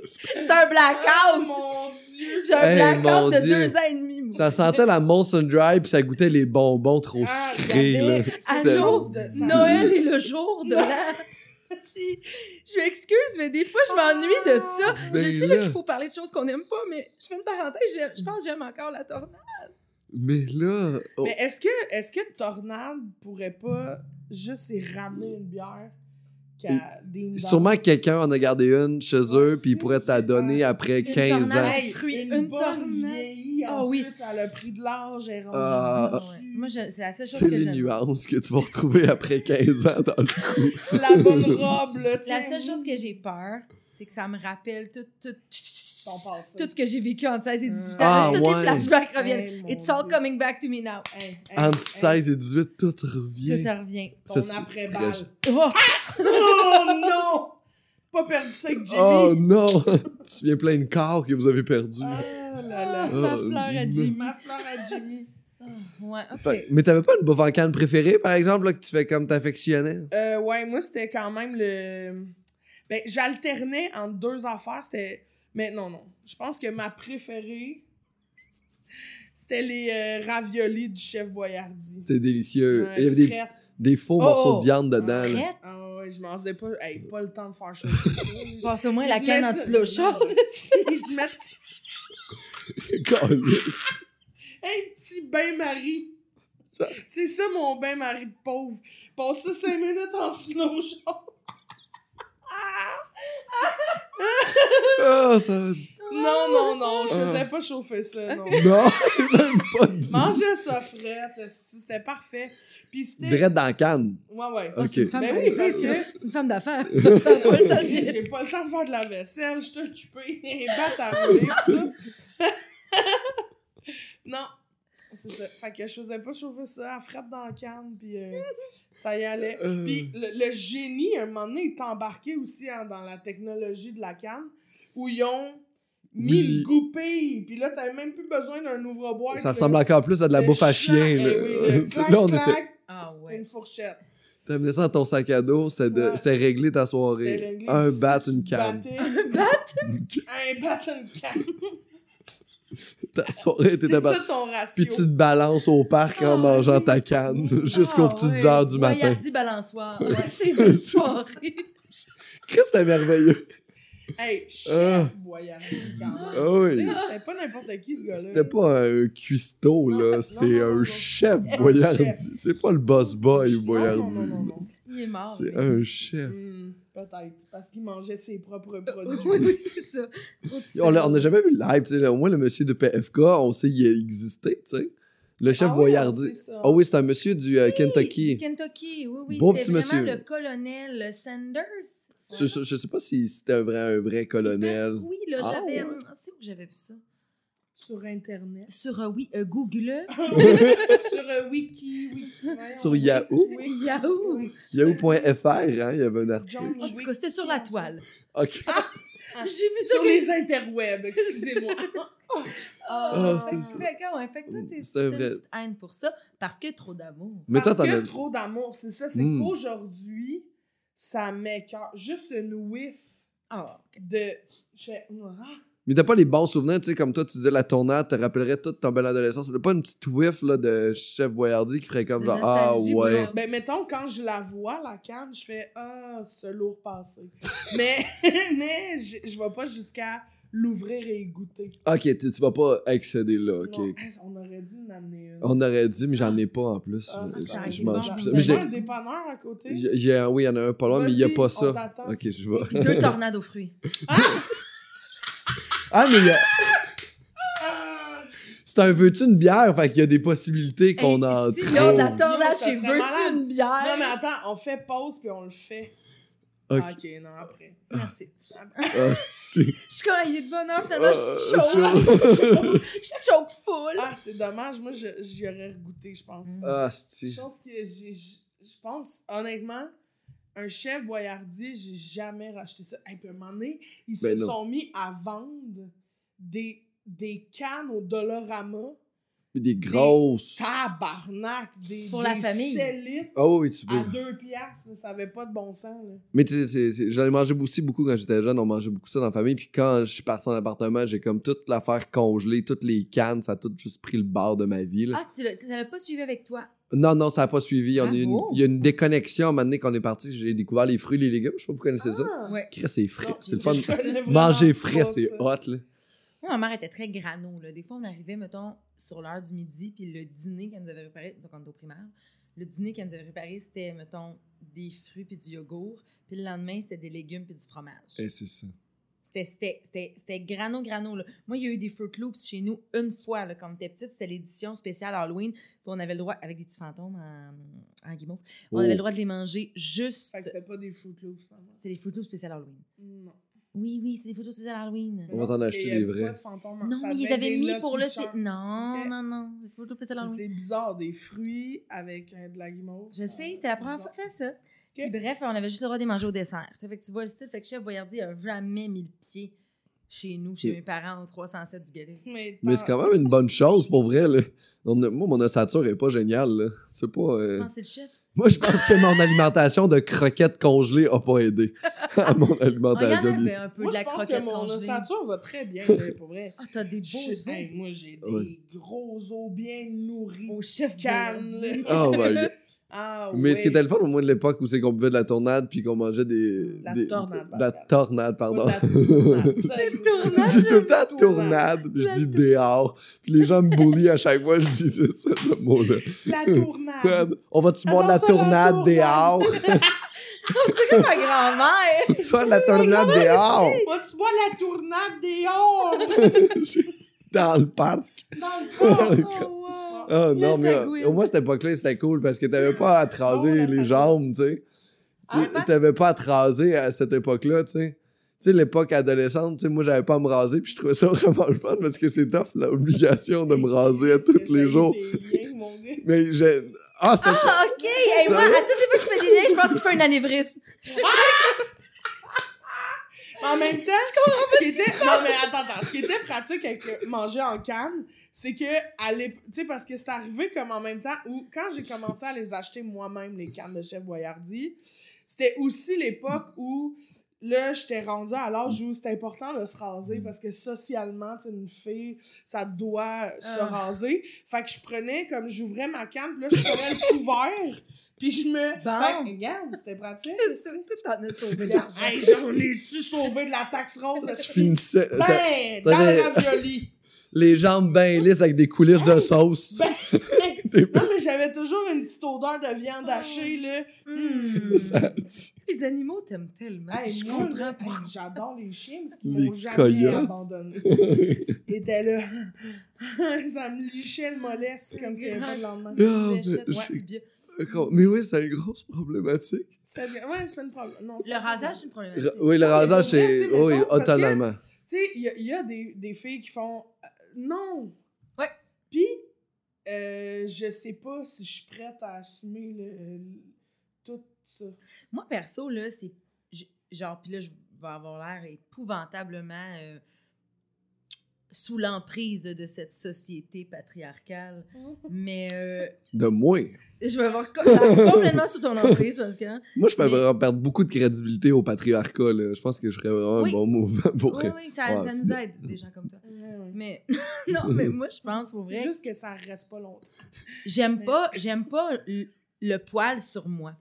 C'est un Oh blackout. mon dieu, j'ai un Hey, blackout de Dieu. deux ans et demi. moi. Ça sentait la Monson Dry, puis ça goûtait les bonbons trop Ah, sucrés, là. À jour, Noël est le jour de l'an. Je m'excuse, mais des fois, je m'ennuie de ça. Ben je sais là. là, qu'il faut parler de choses qu'on n'aime pas, mais je fais une parenthèse. j'aime- Je pense que j'aime encore la tornade. Mais là... oh, Mais est-ce que, est-ce que Tornade pourrait pas juste y ramener une bière? Des Sûrement que quelqu'un en a gardé une chez eux, puis il pourrait te la donner Ah, après c'est une 15 ans. une, une Ah oui. plus, elle a pris de l'âge, elle est rendue Ah. dessus. Moi, je- c'est la seule chose C'est que les nuances que tu vas retrouver après 15 ans dans le coup. La bonne robe, là, La seule chose que j'ai peur, c'est que ça me rappelle tout, tout, Tout ce que j'ai vécu entre 16 et 18 ans. Ah, Toutes ouais. les flashbacks reviennent. Hey, It's all Dieu. coming back to me now. Hey, hey, Entre hey, 16 et 18, tout Tout revient. te revient. Ton après-balle. Oh! Oh non! Pas perdu ça avec Jimmy. Oh non! tu viens plein de corps que vous avez perdu. Ah là Ah, là. ma Oh, fleur à. Jimmy. Ma fleur à Jimmy. Ouais, ok. Fait- mais t'avais pas une canne préférée, par exemple, là, que tu fais comme t'affectionnais? Euh, ouais, moi, c'était quand même le. Ben, j'alternais entre deux affaires. C'était. Mais non, non. Je pense que ma préférée, c'était les euh, raviolis du chef Boyardi. C'était délicieux. Ouais, Il y avait des, faux Oh, morceaux oh. de viande dedans. Frette? Ah ouais, je m'en faisais pas. Hey, pas le temps de faire chaud. Passe au moins la canne en dessous de l'eau chaude. Calisse. Hey, petit bain-marie. C'est ça mon bain-marie de pauvre. Passe ça 5 minutes en slow chaude. Ah, ça... Non, non, non, je Ah. faisais pas chauffer ça, non. Non, même pas dit. Mangeais ça frette, c'était parfait. Puis c'était. Direct dans la canne. Ouais, ouais. Ok. C'est une femme, Ben oui, c'est- c'est- une femme d'affaires. Temps de J'ai pas le temps de faire de la vaisselle, je suis occupée. Bat à rouler, tout. Non. C'est ça. Fait que je faisais pas chauffer ça à frette dans la canne, puis euh, ça y allait. Euh. Puis le, le génie, à un moment donné, est embarqué aussi hein, dans la technologie de la canne, où ils ont mis Oui. le goupille, puis là, t'avais même plus besoin d'un ouvre-boîte. Ça ressemble encore plus à de la C'est bouffe à chien. Eh Là, oui, le clac, là on était. Ah ouais. Une fourchette. T'amenais ça dans ton sac à dos, c'était de- Ouais. c'était réglé ta soirée. Réglé. Un bat, une canne. Un bat? Un bat, une canne. Ta soirée était C'est bat- ça ton ratio. Puis tu te balances au parc en Ah, mangeant oui. ta canne jusqu'aux Ah, petites heures du matin. Boyardi balançoire. C'est une soirée. Que c'était merveilleux? Hey, chef oui. Tu sais, C'était pas n'importe qui, ce gars-là. C'était pas un cuistot, là. C'est un non. chef chef. C'est pas le boss boy ou Non, Boyardi. Non, non, non, non. Il est mort. C'est un chef. Hmm, Peut-être. Parce qu'il mangeait ses propres produits. Oui, oui, c'est ça. On n'a jamais vu le live, tu sais. Au moins, le monsieur de PFK, on sait qu'il a existé, tu sais. Le chef Ah oui. Ah oui, c'est un monsieur du euh, Du Kentucky. Kentucky, oui, oui. Beau C'était petit vraiment monsieur. le colonel Sanders. Je, je, je sais pas si c'était un vrai, un vrai colonel. Oui, là, Ah, j'avais. ouais. hum, C'est où que j'avais vu ça? Sur Internet. Sur, euh, oui, euh, Google. Sur euh, Wiki, Wiki. Sur Yahoo? oui. Yahoo. Oui. Yahoo.fr, hein, il y avait un article. En tout cas, c'était sur la toile. Ok. J'ai vu ça. Sur les interwebs, excusez-moi. Ah, fait, c'est ça. fait ouais, fait que toi, t'es C'est t'as vrai. une petite haine pour ça parce que trop d'amour. Mais toi, Parce que trop d'amour, c'est ça. C'est Hmm. qu'aujourd'hui, ça m'écoeure. Juste une whiff Ah, de... Je fais... Ah, Mais t'as pas les bons souvenirs, tu sais, comme toi, tu disais la tournade, te rappellerais toute ton belle adolescence. T'as pas une petite whiff là, de chef Boyardi qui ferait comme genre Ah ouais. Ben, mettons, quand je la vois, la canne, je fais Ah, ce lourd passé. mais mais je je vais pas jusqu'à l'ouvrir et y goûter. Ok, tu, tu vas pas excéder là, ok. Non, on aurait dû en amener une. On aurait dit, mais j'en ai pas en plus. Ah, Je- mange bon. plus ça. Mais j'ai- pas un dépanneur à côté? j'ai- j'ai- oui, il y en a un pas loin, mais il y a pas ça. Ok, je vois. Deux tornades aux fruits. Ah, mais il y a. Ah! C'est un veux-tu une bière? Fait qu'il y a des possibilités qu'on Hey, en Si là, on a tornade ça chez Veux-tu une bière? Non, mais attends, on fait pause puis on le fait. Ok. Ah, ok, non, après. Merci. Ah, si. Je suis quand il est de bonheur, finalement, Ah, je suis chaud. Je suis choke full. Ah, c'est dommage. Moi, je- j'y aurais regoûté, je pense. Ah, Je si. pense que j'ai- je pense, honnêtement, un chef Boyardi, j'ai jamais racheté ça. Hey, puis à un moment donné, ils Ben se non. sont mis à vendre des, des cannes au Dollarama Des grosses. Tabarnak! Des, Pour la des famille. Oh oui, tu peux. à deux piastres, ça avait pas de bon sens. Là. Mais tu sais, j'en ai mangé aussi beaucoup quand j'étais jeune. On mangeait beaucoup ça dans la famille. Puis quand je suis parti en appartement, j'ai comme toute l'affaire congelée, toutes les cannes, ça a tout juste pris le bord de ma vie. là. Ah, tu l'as pas suivi avec toi? Non, non, ça n'a pas suivi. On a une- Bravo. Il y a une déconnexion à un moment donné qu'on est parti. J'ai découvert les fruits, les légumes. Je sais pas si vous connaissez ça. Ah! Ouais. Chris, c'est frais. C'est le fun. je connais vraiment Manger pas frais, c'est ça. hot, là. Moi, ma mère était très grano. Là. Des fois, on arrivait, mettons, sur l'heure du midi, puis le dîner qu'elle nous avait préparé, donc on était au primaire, le dîner qu'elle nous avait préparé, c'était, mettons, des fruits puis du yogourt. Puis le lendemain, c'était des légumes puis du fromage. Et c'est ça. C'était- C'était c'était- c'était grano, grano. Là. Moi, il y a eu des Fruit Loops chez nous une fois, là, quand on était petite. C'était l'édition spéciale Halloween. Puis on avait le droit, avec des petits fantômes en, en guimauve, on Oh. avait le droit de les manger juste. Fait que c'était pas des Fruit Loops. ça, non? C'était des Fruit Loops spéciales Halloween. Non. Oui, oui, c'est des Fruit Loops spéciales Halloween. On va t'en Non, acheter des vrais. de fantômes. Non, mais ils avaient mis pour le. Non, non, non. Des Fruit Loops spéciales Halloween. C'est bizarre, des fruits avec euh, de la guimauve. Je sais, c'était la première fois que je fais ça. Bref, on avait juste le droit de les manger au dessert. Tu fait que tu vois le style, fait que Chef Boyardi a jamais mis le pied chez nous, chez mes parents, au 307 du Galet. Mais, Mais c'est quand même une bonne chose pour vrai, là. On a- moi, mon ossature est pas géniale, là. C'est pas. Tu euh, penses que c'est le chef? Moi, je pense que mon alimentation de croquettes congelées a pas aidé à mon il y en alimentation. avait ici. un peu Moi, de je pense que mon congelée. ossature va très bien, là, pour vrai. Ah, t'as des beaux os hey, moi, j'ai des gros os bien nourris. au chef Cannes. Boyardi. Oh my god. Ah, Mais ce qui était le fun au moins de l'époque où c'est qu'on buvait de la tournade puis qu'on mangeait des. La des- tornade, de La tornade, pardon. tournade, J'ai tout le temps Tournade. je dis dehors. Puis les gens me bullient à chaque fois, je dis ça, ce mot-là. La tournade. On va-tu boire de la tournade dehors? C'est comme ma grand-mère. Soit de la tournade dehors? Vas-tu boire la tournade dehors? dans le parc. Dans le corps. Oh, wow. Oh non, mais euh, au moins, cette époque-là, c'était cool parce que t'avais pas à te raser Oh, les jambes, tu sais. Ah, Tu- T'avais pas à te raser à cette époque-là, tu sais. Tu sais, l'époque adolescente, tu sais, moi, j'avais pas à me raser, puis je trouvais ça vraiment le fun parce que c'est tough, l'obligation de me raser à tous les jours. tes liens, mon gars? Mais j'ai. Ah, c'était. Ah, OK. Hey, moi, à toutes les fois qu'il fait des liens, je pense qu'il fait un anévrisme. En même temps, ce qui était... Non, mais attends, attends. Ce qui était pratique avec le manger en canne, c'est que, tu sais, parce que c'est arrivé comme en même temps où, quand j'ai commencé à les acheter moi-même, les cannes de Chef Boyardi, c'était aussi l'époque où, là, j'étais rendue à l'âge où c'était important de se raser parce que socialement, tu sais, une fille, ça doit se Ah. raser. Fait que je prenais, comme j'ouvrais ma canne, puis là, je prenais le couvert, puis je me... Bon. Fait que, regarde, c'était pratique. T'en as sauvé de l'argent. hey, j'en ai-tu sauvé de la taxe rose? Tu finissais. Ben, dans le ravioli. Les jambes bien lisses avec des coulisses de sauce. Ben, T'es non, mais j'avais toujours une petite odeur de viande hachée, là. Hmm. Ça- Les animaux t'aiment tellement. Hey, je comprends là, pas. hey, J'adore les chiens parce qu'ils Les m'ont jamais coyotes. abandonné. Ils étaient là. ça me lichait le mollet, c'est comme si de lendemain. Ah, mais ouais. Mais oui, c'est une grosse problématique. Ça devient- Ouais, c'est une problème. Non, c'est Le rasage, c'est une problématique. Oui, le rasage, c'est. Oui, automatiquement. Tu sais, il y a, il y a des, des filles qui font non. Ouais. Puis, euh, je sais pas si je suis prête à assumer le, le- tout ça. Moi, perso, là, c'est. Genre, puis là, je vais avoir l'air épouvantablement euh, sous l'emprise de cette société patriarcale. Mais euh, De moi. je vais avoir complètement sous ton emprise parce que. Moi, je peux Mais- vraiment perdre beaucoup de crédibilité au patriarcat. Là. Je pense que je ferais vraiment Oui. un bon mouvement pour Oui, oui, ça, Ouais. ça nous aide, des gens comme toi. Ouais. Mais non, mais moi, je pense pour C'est vrai. juste que ça reste pas longtemps. J'aime Mais- pas, j'aime pas le, le poil sur moi.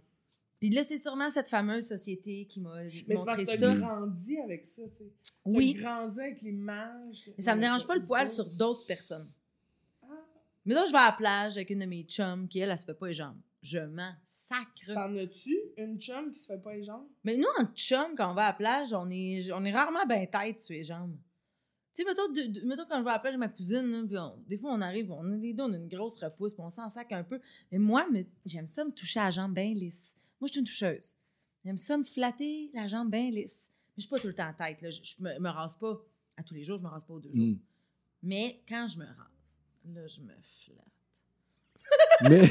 Puis là, c'est sûrement cette fameuse société qui m'a Mais c'est parce montré que t'as grandi avec ça, tu sais. Oui, grandi avec l'image. mais ça me dérange pas le poil sur d'autres personnes. Ah. Mais là, je vais à la plage avec une de mes chums qui, elle, elle se fait pas les jambes. Je m'en sacre. T'en as-tu une chum qui se fait pas les jambes? Mais nous, en chum, quand on va à la plage, on est, on est rarement ben tête sur les jambes. Tu sais, mettons, de- de- mettons, quand je vais à la plage avec ma cousine, là, puis on- des fois, on arrive, on a les deux, on a une grosse repousse, puis on s'en sac un peu. Mais moi, me- j'aime ça me toucher à la jambe bien lisse. Moi, je suis une toucheuse. J'aime ça me flatter la jambe bien lisse. Mais je suis pas tout le temps en tête. Là. Je, je me, me rase pas à tous les jours, je me rase pas aux deux jours. Mm. Mais quand je me rase, là, je me flatte. Mais.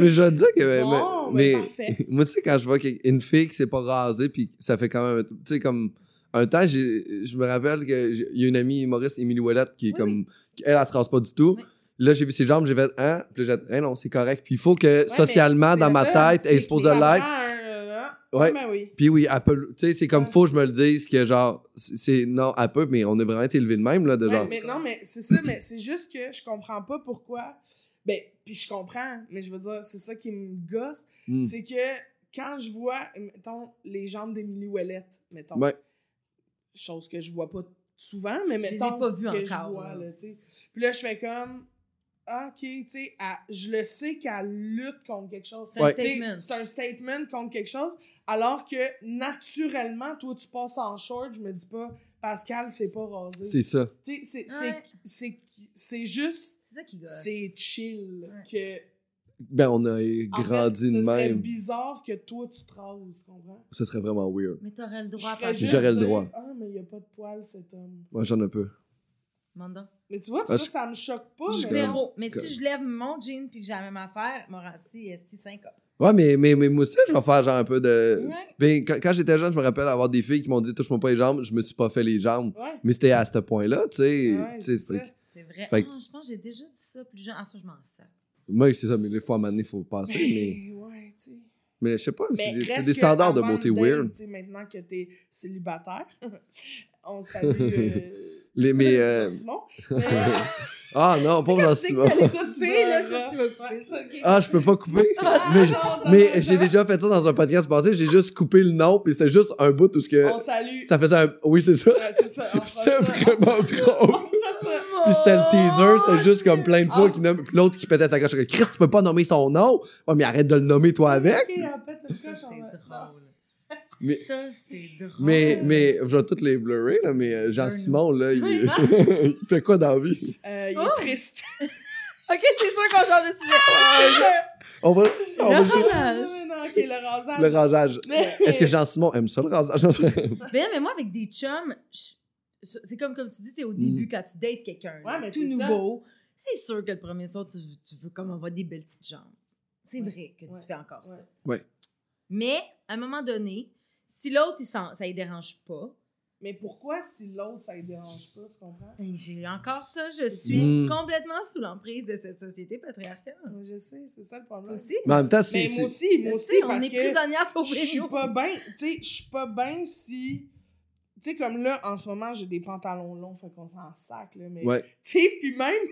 mais je veux dire que. Bon, mais, ben, moi, tu sais, quand je vois qu'une fille qui s'est pas rasée, puis ça fait quand même. Tu sais, comme un temps, je me rappelle qu'il y a une amie humoriste, Émilie Ouellette, qui est Oui, comme. qui, Elle, elle se rase pas du tout. Oui. Là, j'ai vu ses jambes, j'ai fait, hein? Puis là, j'ai dit, hey, non, c'est correct. Puis il faut que socialement, dans ma ça, tête, elle supposée que ça l'être. euh, Ouais. ben oui. Puis oui, elle peut. Tu sais, c'est comme Ouais. faut que je me le dise que genre, c'est-. Non, elle peut, mais on a vraiment été élevé de même, là, de Ouais, genre. mais non, mais c'est ça, mais c'est juste que je comprends pas pourquoi. Ben, puis je comprends, mais je veux dire, c'est ça qui me gosse. Hmm. C'est que quand je vois, mettons, les jambes d'Emily Ouellette, mettons, Ouais. Chose que je vois pas souvent, mais mettons pas vues que encore, je vois, là. là, tu sais. Puis là, je fais comme, ah, ok, tu sais, je le sais qu'elle lutte contre quelque chose. C'est un Ouais. Statement. C'est un statement contre quelque chose, alors que naturellement, toi, tu passes en short, je me dis pas, Pascal, c'est pas rasé. C'est ça. Tu sais, c'est- Ouais. c'est- c'est c'est juste, C'est ça qui gosse. c'est chill. Ouais. Que, Ben, on a en grandi fait, de ce serait même. bizarre que toi, tu te rases, comprends? Ce serait vraiment weird. Mais t'aurais le droit. J'aurais le droit. Ah, mais il y a pas de poils, cet homme. Moi, j'en ai peu. Manda. Mais tu vois, Ah, ça, je- ça me choque pas. mais- Zéro. Mais Comme- si je lève mon jean puis que j'ai la même affaire, Morancy, esti syncope. Ouais, mais, mais, mais moi aussi, je vais faire genre un peu de. Ouais. Ben, quand, quand j'étais jeune, je me rappelle avoir des filles qui m'ont dit touche-moi pas les jambes, je me suis pas fait les jambes. Ouais, Mais c'était à ce point-là, tu sais. ouais, tu sais, c'est vrai. Fait Ah, je pense que j'ai déjà dit ça plus jeune. Ah, ça, je m'en sac. Moi, c'est ça, mais des fois, à un moment donné, il faut passer. Mais, Mais, ouais, tu sais. mais je sais pas, c'est Mais des, standards de beauté weird. tu sais, Maintenant que t'es célibataire, on salue euh, Les, mais, euh, Jean-Simon. Ah non, pauvre Jean-Simon. Ah, je peux pas couper? Ah, mais mais j'ai déjà fait ça dans un podcast passé, j'ai juste coupé le nom, puis c'était juste un bout où ce que. On salue. Ça faisait un. Oui, c'est ça. Ouais, c'est ça. vraiment drôle. Puis c'était le teaser, c'était juste comme plein de fois Ah. qui nomme. Puis l'autre qui pétait sa coche. Chris, tu peux pas nommer son nom? Ouais, mais arrête de le nommer toi avec. C'est va-. Mais- Ça, c'est drôle. Mais, mais, je vais toutes les blurrer, là, mais euh, Jean-Simon, là, il, Oui. il fait quoi dans la vie? Euh, il est Oh. triste. Ok, c'est sûr qu'on change de sujet. C'est sûr. On va, on va Le juste- rasage. Non, ok, le rasage. le rasage. Mais- Est-ce que Jean-Simon aime ça, le rasage? Mais non, mais moi, avec des chums, je- c'est comme, comme tu dis, t'sais, au Mm. début, quand tu dates quelqu'un, Ouais, tout c'est nouveau, c'est sûr que le premier soir, tu, tu veux comme avoir des belles petites jambes. C'est Ouais. vrai que Ouais. tu fais encore ça. Ouais. Mais, à un moment donné, si l'autre, il sent, ça ne dérange pas, Mais pourquoi si l'autre, ça ne dérange pas, tu comprends? ben, j'ai encore ça. Je C'est suis Mm. complètement sous l'emprise de cette société patriarcale. Je sais, c'est ça le problème. Toi aussi? Mais en même temps, c'est. moi c'est- aussi, moi aussi, sais, on parce est que prisonnière je suis pas bien, tu sais, je suis pas bien si... Tu sais, comme là, en ce moment, j'ai des pantalons longs, fait qu'on s'en sac, là, mais... Ouais. Tu sais, puis même...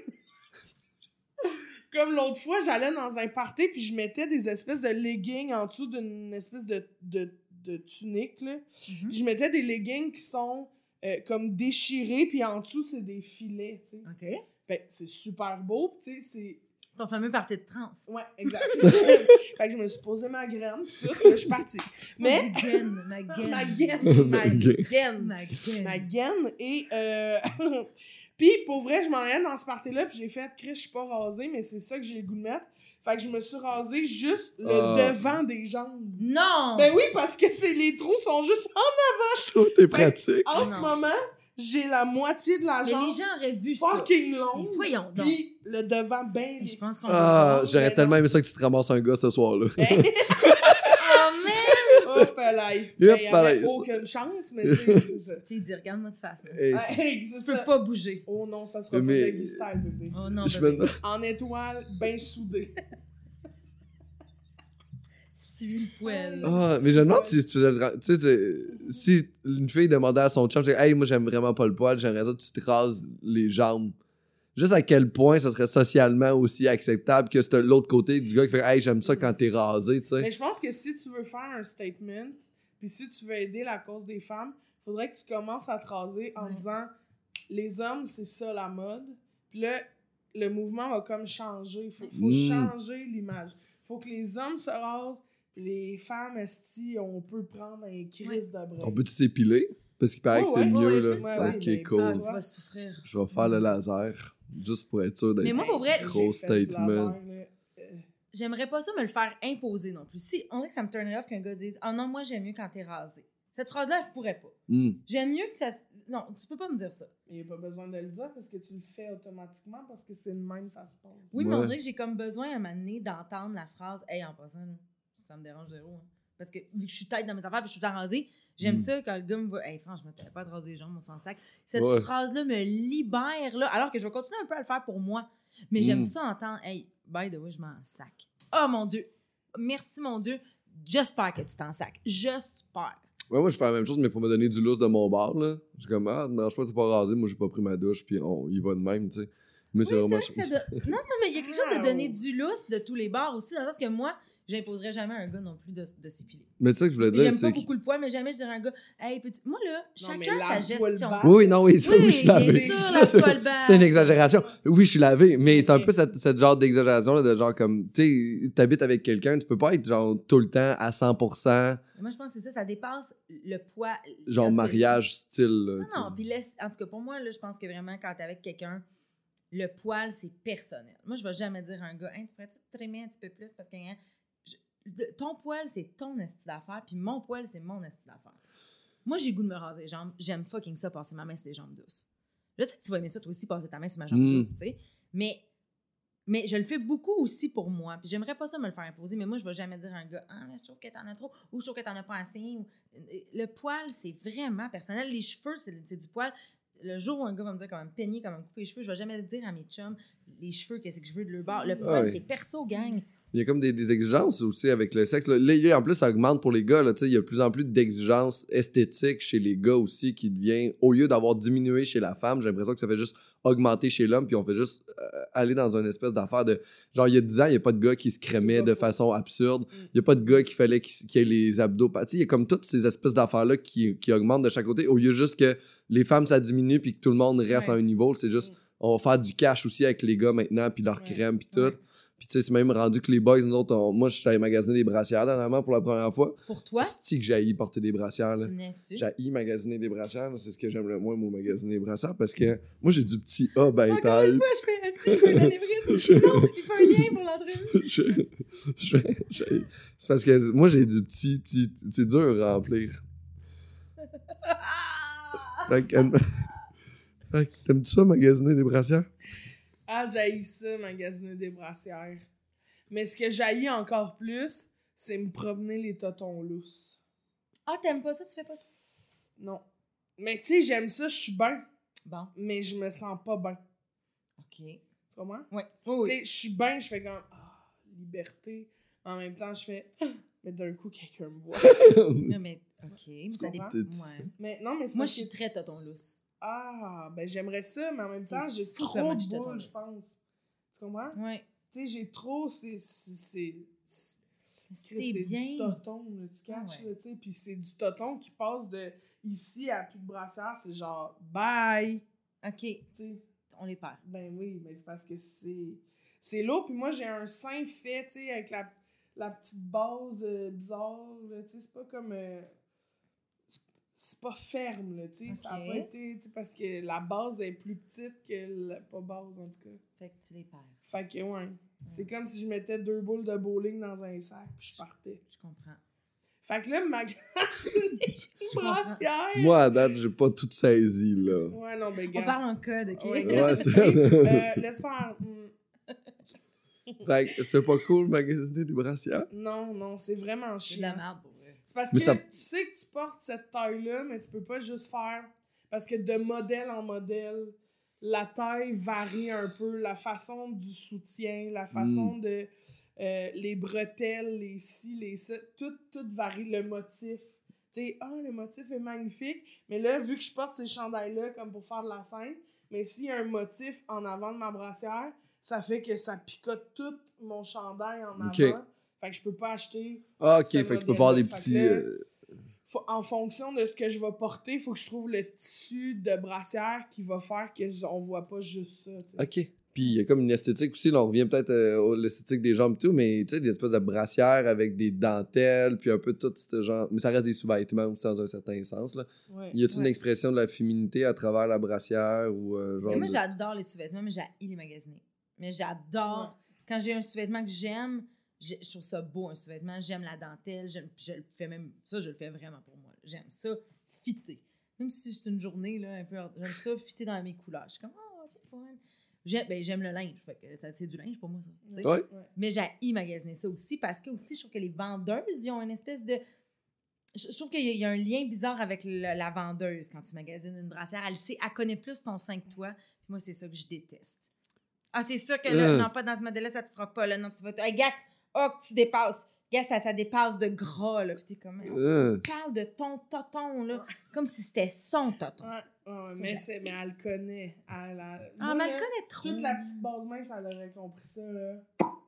Comme l'autre fois, j'allais dans un party, puis je mettais des espèces de leggings en dessous d'une espèce de, de, de tunique, là. Mhm. Puis je mettais des leggings qui sont euh, comme déchirés, puis en dessous, c'est des filets, tu sais. OK. Que c'est super beau, tu sais, c'est... Ton fameux party de trans. Ouais, exact. fait que je me suis posé ma graine, puis je suis partie. Mais... Ma gaine, ma gaine. ma gaine, ma gaine. Ma gaine. ma gaine, et... Euh... puis pour vrai, je m'en allais dans ce party-là, puis j'ai fait « Chris, je suis pas rasée, mais c'est ça que j'ai le goût de mettre. » Fait que je me suis rasée juste le Ah. devant des jambes. Non! Ben oui, parce que c'est les trous sont juste en Je trouve que t'es pratique. En ce moment, j'ai la moitié de la mais jambe les gens auraient vu ça. fucking Mais longue. voyons donc. Puis le devant bien Mais je pense qu'on- Ah, Ben j'aurais tellement aimé ça que tu te ramasses un gars ce soir-là. Oh, man! Hop là. Yep, Il y avait aucune chance, mais c'est ça. Tu dis, regarde-moi de face. Tu peux ça. pas bouger. Oh non, ça sera Mais- pas Peggy Style, bébé. Oh non, En étoile, bien soudée. Suis le poêle. Ah, mais je me demande si tu faisais le ra- tu sais, si une fille demandait à son chum, hey, moi j'aime vraiment pas le poil, j'aimerais ça que tu te rases les jambes. Juste à quel point ça serait socialement aussi acceptable que c'était l'autre côté du gars qui fait Hey, j'aime ça quand t'es rasé, tu Mais sais. je pense que si tu veux faire un statement, puis si tu veux aider la cause des femmes, faudrait que tu commences à te raser en Ouais. disant les hommes, c'est ça la mode. Puis là, le mouvement va comme changer. Faut, faut Mm. changer l'image. Faut que les hommes se rasent, les femmes, esti, on peut prendre un crise de bras. On peut-tu s'épiler? Parce qu'il paraît Oh, que c'est ouais. mieux, Ouais, là. ouais, ok, ben, cool. Ah, tu vas souffrir. Je vais faire le laser, juste pour être sûr d'être. Mais moi, pour vrai, Gros statement. J'aimerais pas ça me le faire imposer non plus. Si, on dirait que ça me turnerait off qu'un gars dise Ah non, moi j'aime mieux quand t'es rasé. Cette phrase-là, elle se pourrait pas. Hmm. J'aime mieux que ça. se- Non, tu peux pas me dire ça. Il n'y a pas besoin de le dire parce que tu le fais automatiquement parce que c'est le même, ça se passe. Oui, mais on dirait que j'ai comme besoin à un moment donné d'entendre la phrase Hey, en passant, là, ça me dérange zéro. hein. Parce que vu que je suis tête dans mes affaires puis je suis tout rasée, j'aime Mm. ça quand le gars me va. Hey, franchement, t'avais pas de raser les jambes, on s'en sac. Cette Ouais. phrase-là me libère, là, alors que je vais continuer un peu à le faire pour moi. Mais j'aime Mm. ça entendre. Hey, by the way, je m'en sac. Oh mon Dieu. Merci mon Dieu. J'espère que tu t'en sacs. J'espère. Ouais, moi, je fais la même chose, mais pour me donner du lousse de mon bar, là. Je suis comme, ah, ne dérange pas, t'es pas rasé, moi, j'ai pas pris ma douche, puis on y va de même, tu sais. Mais c'est vraiment. vrai que ça doit- Non, non, mais il y a quelque chose de donner du lousse de tous les bars aussi, dans le sens que moi, j'imposerais jamais à un gars non plus de, de s'épiler. Mais c'est ça que je voulais dire, J'aime pas beaucoup le poil, mais jamais je dirais à un gars, hey, peux-tu. Moi, là, chacun sa gestion. Oui, non, oui, ça, oui, je suis lavé. c'est une exagération. Oui, je suis lavé, mais c'est un peu cette, cette genre d'exagération, là, de genre comme, tu sais, t'habites avec quelqu'un, tu peux pas être genre tout le temps à 100%, Moi, je pense que c'est ça, ça dépasse le poids. genre mariage style. là, Non, non, puis laisse. En tout cas, pour moi, là, je pense que vraiment, quand t'es avec quelqu'un, le poil, c'est personnel. Moi, je vais jamais dire à un gars, hey, tu pourrais-tu te trimmer un petit peu plus parce que hein, ton poil, c'est ton esti d'affaires, puis mon poil, c'est mon esti d'affaires. Moi, j'ai le goût de me raser les jambes. J'aime fucking ça, passer ma main sur des jambes douces. Je sais que tu vas aimer ça, toi aussi, passer ta main sur ma jambe Mm. douce, tu sais. Mais, mais je le fais beaucoup aussi pour moi. Puis j'aimerais pas ça me le faire imposer, mais moi, je vais jamais dire à un gars, ah, je trouve que t'en as trop, ou je trouve que t'en as pas assez. ou- Le poil, c'est vraiment personnel. Les cheveux, c'est du poil. Le jour où un gars va me dire comment me peigner, comment me couper les cheveux, je vais jamais dire à mes chums, les cheveux, qu'est-ce que je veux de leur bord. Le poil, ouais. c'est perso, gang. Il y a comme des, des exigences aussi avec le sexe. Là, en plus, ça augmente pour les gars. Là, il y a de plus en plus d'exigences esthétiques chez les gars aussi qui devient, au lieu d'avoir diminué chez la femme, j'ai l'impression que ça fait juste augmenter chez l'homme, puis on fait juste euh, aller dans une espèce d'affaire de. Genre, il y a 10 ans, il n'y a pas de gars qui se crémait de façon absurde. Mm. Il n'y a pas de gars qui fallait qu'il y ait les abdos. Il y a comme toutes ces espèces d'affaires-là qui, qui augmentent de chaque côté, au lieu juste que les femmes, ça diminue, puis que tout le monde reste Ouais. à un niveau. C'est juste, Mm. on va faire du cash aussi avec les gars maintenant, puis leur Ouais. crème, puis tout. Ouais. Puis tu sais, c'est même rendu que les boys, nous autres, on- moi, je suis allé magasiner des brassières dernièrement pour la première fois. Pour toi, C'est que j'ai porter des brassières, là. tu? J'ai magasiner des brassières, c'est ce que j'aime le moins, moi, magasiner des brassières, parce que moi, j'ai du petit A ben Encore une taille. fois, je fais. Je- Non, il fait un lien pour l'entrevue. Je- je- je- C'est parce que moi, j'ai du petit, petit. C'est dur à remplir. Fait que. fait que t'aimes-tu ça, magasiner des brassières? Ah, j'haïs ça, magasiner des brassières. Mais ce que j'haïs encore plus, c'est me promener les totons lousses. Ah, t'aimes pas ça? Tu fais pas ça? Non. Mais tu sais, j'aime ça, je suis bien, Bon, mais je me sens pas bien. OK. Tu comprends? Ouais. Oui, oui. Tu sais, je suis bien, je fais comme ah, liberté. En même temps, je fais Ah, mais d'un coup, quelqu'un me voit. Non, mais OK. Mais ça dépend. Ouais. mais non, mais c'est Moi, je suis que- très tonton lousse. Ah, ben j'aimerais ça, mais en même temps, j'ai trop de boules, je pense. Tu comprends? Ouais. Tu sais, j'ai trop. C'est. c'est- bien. du toton, là, tu Ah ouais. là, tu sais. Puis c'est du toton qui passe de ici à plus de brassière, c'est genre bye, OK. tu sais. On les perd. Ben oui, mais c'est parce que c'est. C'est lourd, puis moi j'ai un sein fait, tu sais, avec la, la petite base euh, bizarre, tu sais. C'est pas comme. euh, c'est- pas ferme, là, tu sais. Ça a pas été. Tu sais, parce que la base est plus petite que la. Pas base, en tout cas. Fait que tu les perds. Fait que, ouais. C'est comme si je mettais deux boules de bowling dans un sac, puis je partais. Je comprends. Fait que là, ma brassière. Moi, à date, j'ai pas tout saisi, là. Ouais, non, mais On gars. parle en code, OK? Ouais, Ouais, c'est- euh, Laisse faire. Fait que c'est pas cool magasiner des brassières? Non, non, c'est vraiment C'est de la chiant. merde. C'est parce Mais que ça- tu sais que tu portes cette taille-là, mais tu peux pas juste faire. Parce que de modèle en modèle, la taille varie un peu, la façon du soutien, la façon de. euh, les bretelles, les ci, les ça, tout, tout varie, le motif. Tu sais, ah, le motif est magnifique, mais là, vu que je porte ces chandails-là comme pour faire de la scène, mais s'il y a un motif en avant de ma brassière, ça fait que ça picote tout mon chandail en avant. Fait que je peux pas acheter Ah, ok, fait que tu peux pas avoir des petits. là, euh, faut- en fonction de ce que je vais porter, il faut que je trouve le tissu de brassière qui va faire qu'on voit pas juste ça. Ok. Puis il y a comme une esthétique aussi, là, on revient peut-être euh, à l'esthétique des jambes et tout, mais tu sais, des espèces de brassières avec des dentelles, puis un peu tout ce genre. Mais ça reste des sous-vêtements aussi dans un certain sens. Là. Ouais. Y a-t-il une expression de la féminité à travers la brassière ou euh, genre. Mais moi, de- j'adore les sous-vêtements, mais j'ai les magasiner. Mais j'adore. Quand j'ai un sous-vêtement que j'aime, je je trouve ça beau, un sous-vêtement. J'aime la dentelle. j'aime- puis Je le fais même. Ça, je le fais vraiment pour moi. J'aime ça, fitter. Même si c'est une journée, là, un peu. J'aime ça, fitter dans mes couleurs. Je suis comme, oh, c'est fun. J'aime ben, j'aime le linge. Fait que ça, c'est du linge pour moi, ça. Mais j'ai magasiner ça aussi parce que aussi, je trouve que les vendeuses, ils ont une espèce de. Je je trouve qu'il y, a- il y a un lien bizarre avec le- la vendeuse quand tu magasines une brassière. Elle sait, elle connaît plus ton sein que toi. Puis moi, c'est ça que je déteste. Ah, c'est sûr que là, Euh. non, pas dans ce modèle-là, ça te fera pas. Là, non, tu vas. Hey, gars, oh, que tu dépasses. Gars, ça, ça dépasse de gras, là. Puis t'es comme. Euh. Tu parles de ton toton, là. Comme si c'était son toton. Ouais, C'est mais, c'est, mais elle connaît. Elle, elle- Ah, moi, mais elle là, connaît trop. Toute la petite base mince, elle aurait compris ça, là.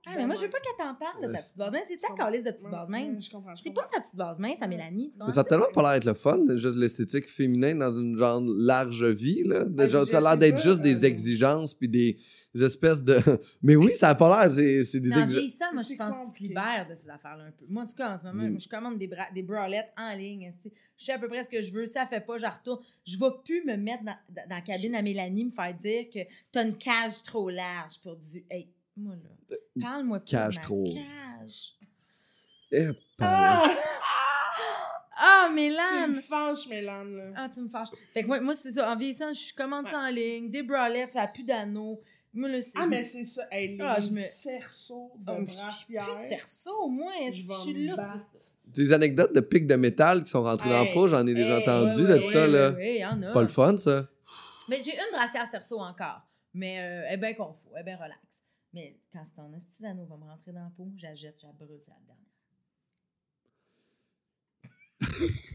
Ah, mais moi, je veux pas qu'elle t'en parle de ta petite base mince. C'est ta calice de petite base mince? Je comprends, C'est pas sa petite base mince, à Mélanie. Tu Mais ça a tellement pas l'air d'être le fun, juste l'esthétique féminin dans une genre large vie, là. De Ah, genre, ça a l'air d'être juste des exigences puis des, des espèces de. Mais oui, ça a pas l'air, c'est c'est des exigences. vieillissant, moi, je pense que tu te libères de ces affaires-là un peu. Moi, en tout cas, en ce moment, Mm. je commande des, bra des bralettes en ligne. Tu. Je sais à peu près ce que je veux. Si ça fait pas, je retourne. Je vais plus me mettre dans, dans- dans la cabine à Mélanie, me faire dire que t'as une cage trop large pour du. Hey, moi, là, parle-moi plus de Cage ma trop. cage. Eh. Ah! Ah, Tu Mélane! me fâches, Mélane, là. Ah, tu me fâches. Fait que moi, moi c'est ça. En vieillissant, je commande ça en ligne. Des bralettes, ça a plus d'anneaux. Moi, là. Ah, mais c'est ça. Hey, les Ah, je me- cerceaux de suis brassière. plus de cerceau, moi. Je je suis là? Des anecdotes de pics de métal qui sont rentrées dans le pot, j'en ai déjà hey, entendu ouais, de ouais, ça, ouais, là. Oui, il y en a. Pas le fun, ça. Mais j'ai une brassière cerceau encore. Mais euh, elle est bien confus, elle est bien relax. Mais quand c'est ton hostie d'anneau va me rentrer dans la peau, j'achète, j'abrûle ça la dernière.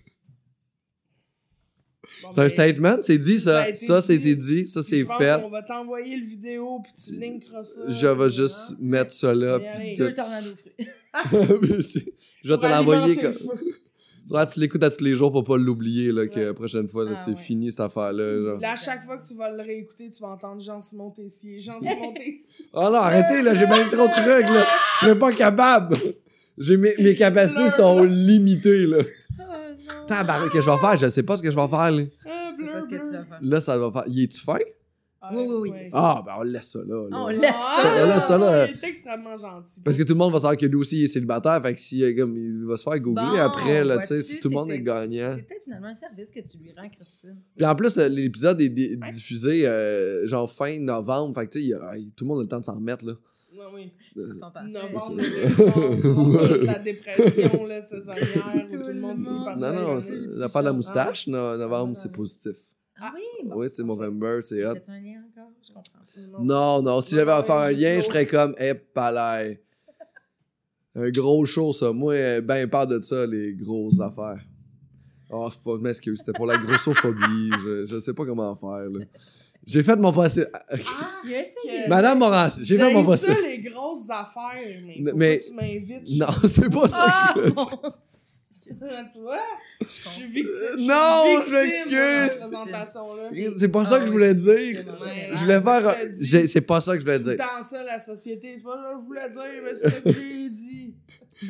Bon, C'est un ben, statement, c'est dit, Ça ça. c'était dit, ça, c'est Je pense fait. qu'on va t'envoyer le vidéo, puis tu linkeras ça. Je vais juste hein. mettre ça là. Puis fruits. Mais c'est- Je vais te l'envoyer. Comme... que tu l'écoutes à tous les jours pour pas l'oublier, là, que la prochaine fois, là, Ah, c'est ouais. fini cette affaire-là. genre. Là, à chaque fois que tu vas le réécouter, tu vas entendre Jean-Simon Tessier. Jean-Simon Tessier. Oh non, arrêtez, là, j'ai bien trop de trucs, là. Je serais pas capable. J'ai mes, mes capacités sont limitées, là. Tabarnak, qu'est-ce que je vais faire? Je sais pas ce que je vais faire, là. Ah, Je sais pas ce que tu vas faire. Là, ça va faire. Y es-tu fin? Ah, Oui, oui, oui. Ah, ben on laisse ça là. là. On laisse Ah, ça. On laisse ça, là. Il est extrêmement gentil. Parce que tout le monde va savoir que lui aussi il est célibataire, fait que si, comme, il va se faire googler Bon, après, là, tu sais, si tout le monde est gagnant. peut-être finalement un service que tu lui rends, Christine. Puis en plus, l'épisode est diffusé euh, genre fin novembre, fait que tu sais, il tout le monde a le temps de s'en remettre, là. Ouais, oui. C'est ce qu'on pensait. Novembre, décembre, la dépression, là, saisonnière, où tout le monde finit par Non, non, c'est- l'affaire de la moustache, no- novembre, Ah, c'est non. positif. Ah oui? Bon. Oui, c'est Movember, c'est hot. Fais-tu un lien encore? Je comprends. Non, non, si Non, j'avais à non, faire un lien, je ferais comme, eh, palais. Un gros show, ça. Moi, euh, ben peur de ça, les grosses affaires. Oh, c'est pas, je m'excuse, c'était pour la grossophobie. je, je sais pas comment faire, là. J'ai fait mon possible. Ah, Madame Morancy, j'ai fait mon J'aime ça, possible. les grosses affaires, mais, mais- tu m'invites? Non, c'est pas ça Ah, que je veux dire. Dieu. tu vois? Je suis victime. Non, je m'excuse. C'est pas ça Ah que je oui, voulais dire. c'est Je voulais ah, faire. ça C'est pas ça que je voulais dire. temps ça, la société. C'est pas ça que je voulais dire, mais c'est ça que j'ai dit.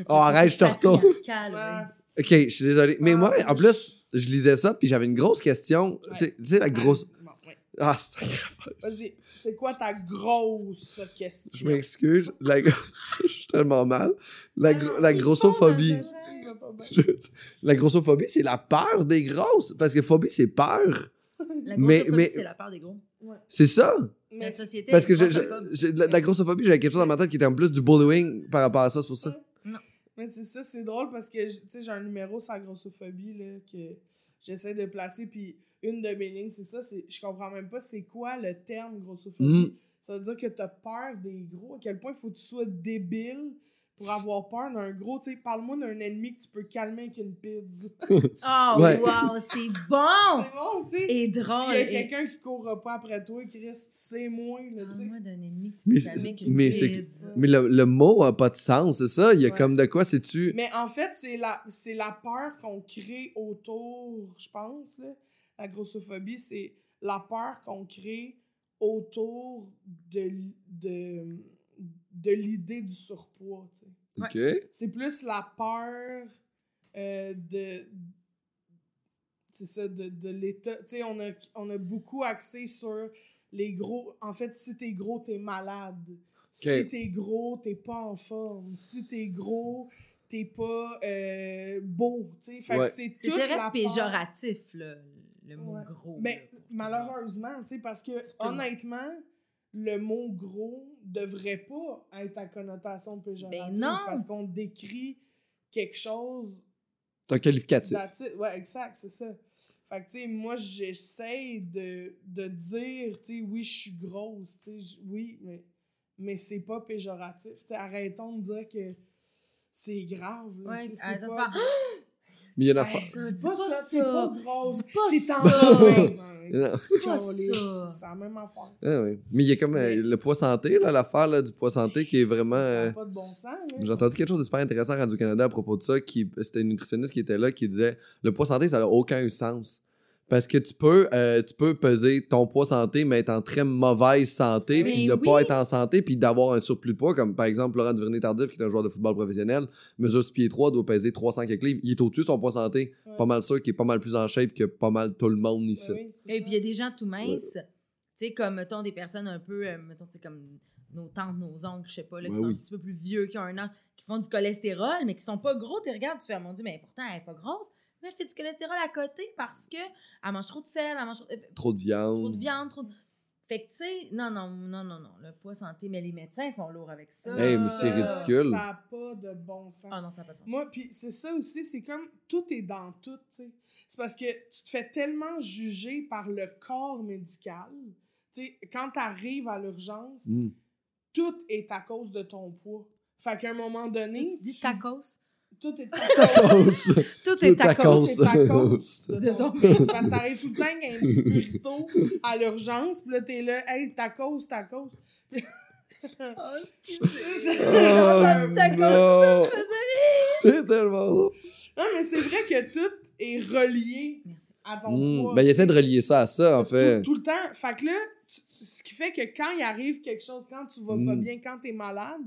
Oh, arrête, c'est je te retourne. Ah, c'est- Ok, je suis désolé. Mais Ah, moi, en plus, je lisais ça, puis j'avais une grosse question. Tu sais, la grosse. Ouais. Ah, c'est Vas-y, c'est quoi ta grosse question? Je m'excuse. La... je suis tellement mal. La, gro- la grossophobie. La grossophobie, c'est la peur des grosses. Parce que phobie, c'est peur. La Mais- grossophobie, mais- c'est la peur des gros. C'est ça. La Mais société Parce que est je- je- grossophobe. j'ai- la, la grossophobie, j'avais quelque chose dans ma tête qui était en plus du bullying par rapport à ça, c'est pour ça. Mais c'est ça, c'est drôle parce que, tu sais, j'ai un numéro sur la grossophobie, là, que j'essaie de placer, puis une de mes lignes, c'est ça, c'est, je comprends même pas c'est quoi le terme grossophobie. Mm. Ça veut dire que t'as peur des gros, à quel point il faut que tu sois débile pour avoir peur d'un gros, tu sais, parle-moi d'un ennemi que tu peux calmer avec une pizza. Oh, Ouais. wow, c'est bon! c'est bon, tu sais. Et drôle. S'il y a et- quelqu'un qui courra pas après toi, Chris, c'est moi, tu. Parle-moi d'un ennemi que tu Mais peux c'est- calmer avec une mais pizza. Mais le, le mot a pas de sens, c'est ça? Il y a Ouais. comme de quoi, c'est-tu? Mais en fait, c'est la, c'est la peur qu'on crée autour, je pense. Là. La grossophobie, c'est la peur qu'on crée autour de, de, de l'idée du surpoids. C'est plus la peur euh, de. C'est ça, de, de l'état. Tu sais, on a, on a beaucoup axé sur les gros. En fait, si t'es gros, t'es malade. Si Ok. t'es gros, t'es pas en forme. Si t'es gros, t'es pas euh, beau. Tu sais, Ouais. c'est péjoratif, là, le mot Ouais. gros. Mais là, pour- malheureusement, tu sais, parce que honnêtement, le mot gros devrait pas être à connotation péjorative. Ben non! Parce qu'on décrit quelque chose C'est un qualificatif. Ouais, exact, c'est ça. Fait que, tu sais, moi, j'essaie de, de dire, tu sais, oui, je suis grosse, tu sais, oui, mais, mais c'est pas péjoratif. Tu sais, arrêtons de dire que c'est grave, là, Ouais, c'est pas... faire, Mais il y en a Hey, fa- dis pas pas ça, ça. pas grosse. Dis pas T'es ça. Dis pas ça. C'est la même affaire. Ah oui. Mais il y a comme euh, le poids santé, là, l'affaire là, du poids santé qui est vraiment. Ça, ça euh, pas de bon sens, là. J'ai entendu quelque chose de super intéressant à Radio-Canada à propos de ça. Qui, c'était une nutritionniste qui était là qui disait le poids santé, ça n'a aucun sens. Parce que tu peux, euh, tu peux peser ton poids santé, mais être en très mauvaise santé, Mais puis ne oui. pas être en santé, puis d'avoir un surplus de poids, comme par exemple Laurent Duvernay-Tardif, qui est un joueur de football professionnel, mesure 6 pieds 3, doit peser 300 quelques livres. Il est au-dessus de son poids santé. Ouais. Pas mal sûr qu'il est pas mal plus en shape que pas mal tout le monde ici. Oui, Et puis il y a des gens tout minces, tu sais, comme, mettons, des personnes un peu, euh, mettons, tu sais, comme nos tantes, nos oncles, je sais pas, là, qui Ouais, sont oui. un petit peu plus vieux, qui ont un an, qui font du cholestérol, mais qui sont pas gros. Tu regardes, tu fais, Ah, mon Dieu, mais pourtant, elle est pas grosse. Mais elle fait du cholestérol à côté parce que elle mange trop de sel, elle mange trop, euh, Trop de viande. trop de viande, trop de... Fait que, tu sais, non, non, non, non, non, le poids santé, mais les médecins sont lourds avec ça. Hey, mais Ça, c'est ridicule. Ça n'a pas de bon sens. Ah non, ça n'a pas de sens. Moi, puis c'est ça aussi, c'est comme tout est dans tout, tu sais. C'est parce que tu te fais tellement juger par le corps médical. Tu sais, quand tu arrives à l'urgence, Mm. tout est à cause de ton poids. Fait qu'à un moment donné. tu dis tu- tacos? Tout est Tacos. Tout est tacos. C'est ta cause de De ton parce que t'arrives tout le temps avec un petit burrito à l'urgence, puis là, t'es là, hey, ta cause, ta cause. Oh, excusez. Oh, tacos, C'est tellement drôle. Non, mais c'est vrai que tout est relié Merci. à ton Mm. poids. Ben, il essaie de relier ça à ça, en Tout- fait. Tout, le temps. Fait que là, tu- ce qui fait que quand il arrive quelque chose, quand tu vas pas Mm. bien, quand t'es malade,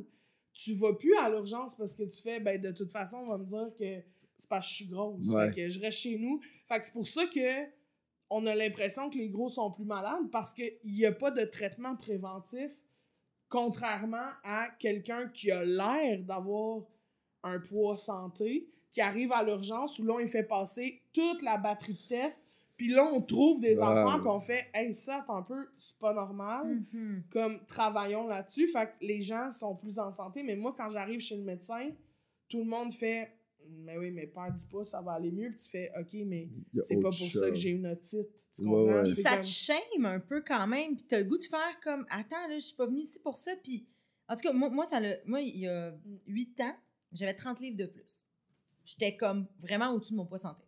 tu vas plus à l'urgence parce que tu fais, ben de toute façon, on va me dire que c'est parce que je suis grosse. Ouais. Fait que je reste chez nous. Fait que c'est pour ça que on a l'impression que les gros sont plus malades parce qu'il n'y a pas de traitement préventif, contrairement à quelqu'un qui a l'air d'avoir un poids santé, qui arrive à l'urgence où là, il fait passer toute la batterie de tests, puis là, on trouve des enfants, puis on fait « Hey, ça, attends un peu, c'est pas normal. Mhm. Comme, travaillons là-dessus. Fait que les gens sont plus en santé. Mais moi, quand j'arrive chez le médecin, tout le monde fait Mais oui, mais perds du poids, ça va aller mieux. Puis tu fais OK, mais c'est pas pour ça que j'ai une otite. Tu Ouais, comprends? ouais. Puis C'est ça comme- te shame un peu quand même, puis t'as le goût de faire comme attends là, je suis pas venue ici pour ça puis en tout cas moi, moi ça l'a- moi il y a 8 ans, j'avais 30 livres de plus. J'étais comme vraiment au-dessus de mon poids santé.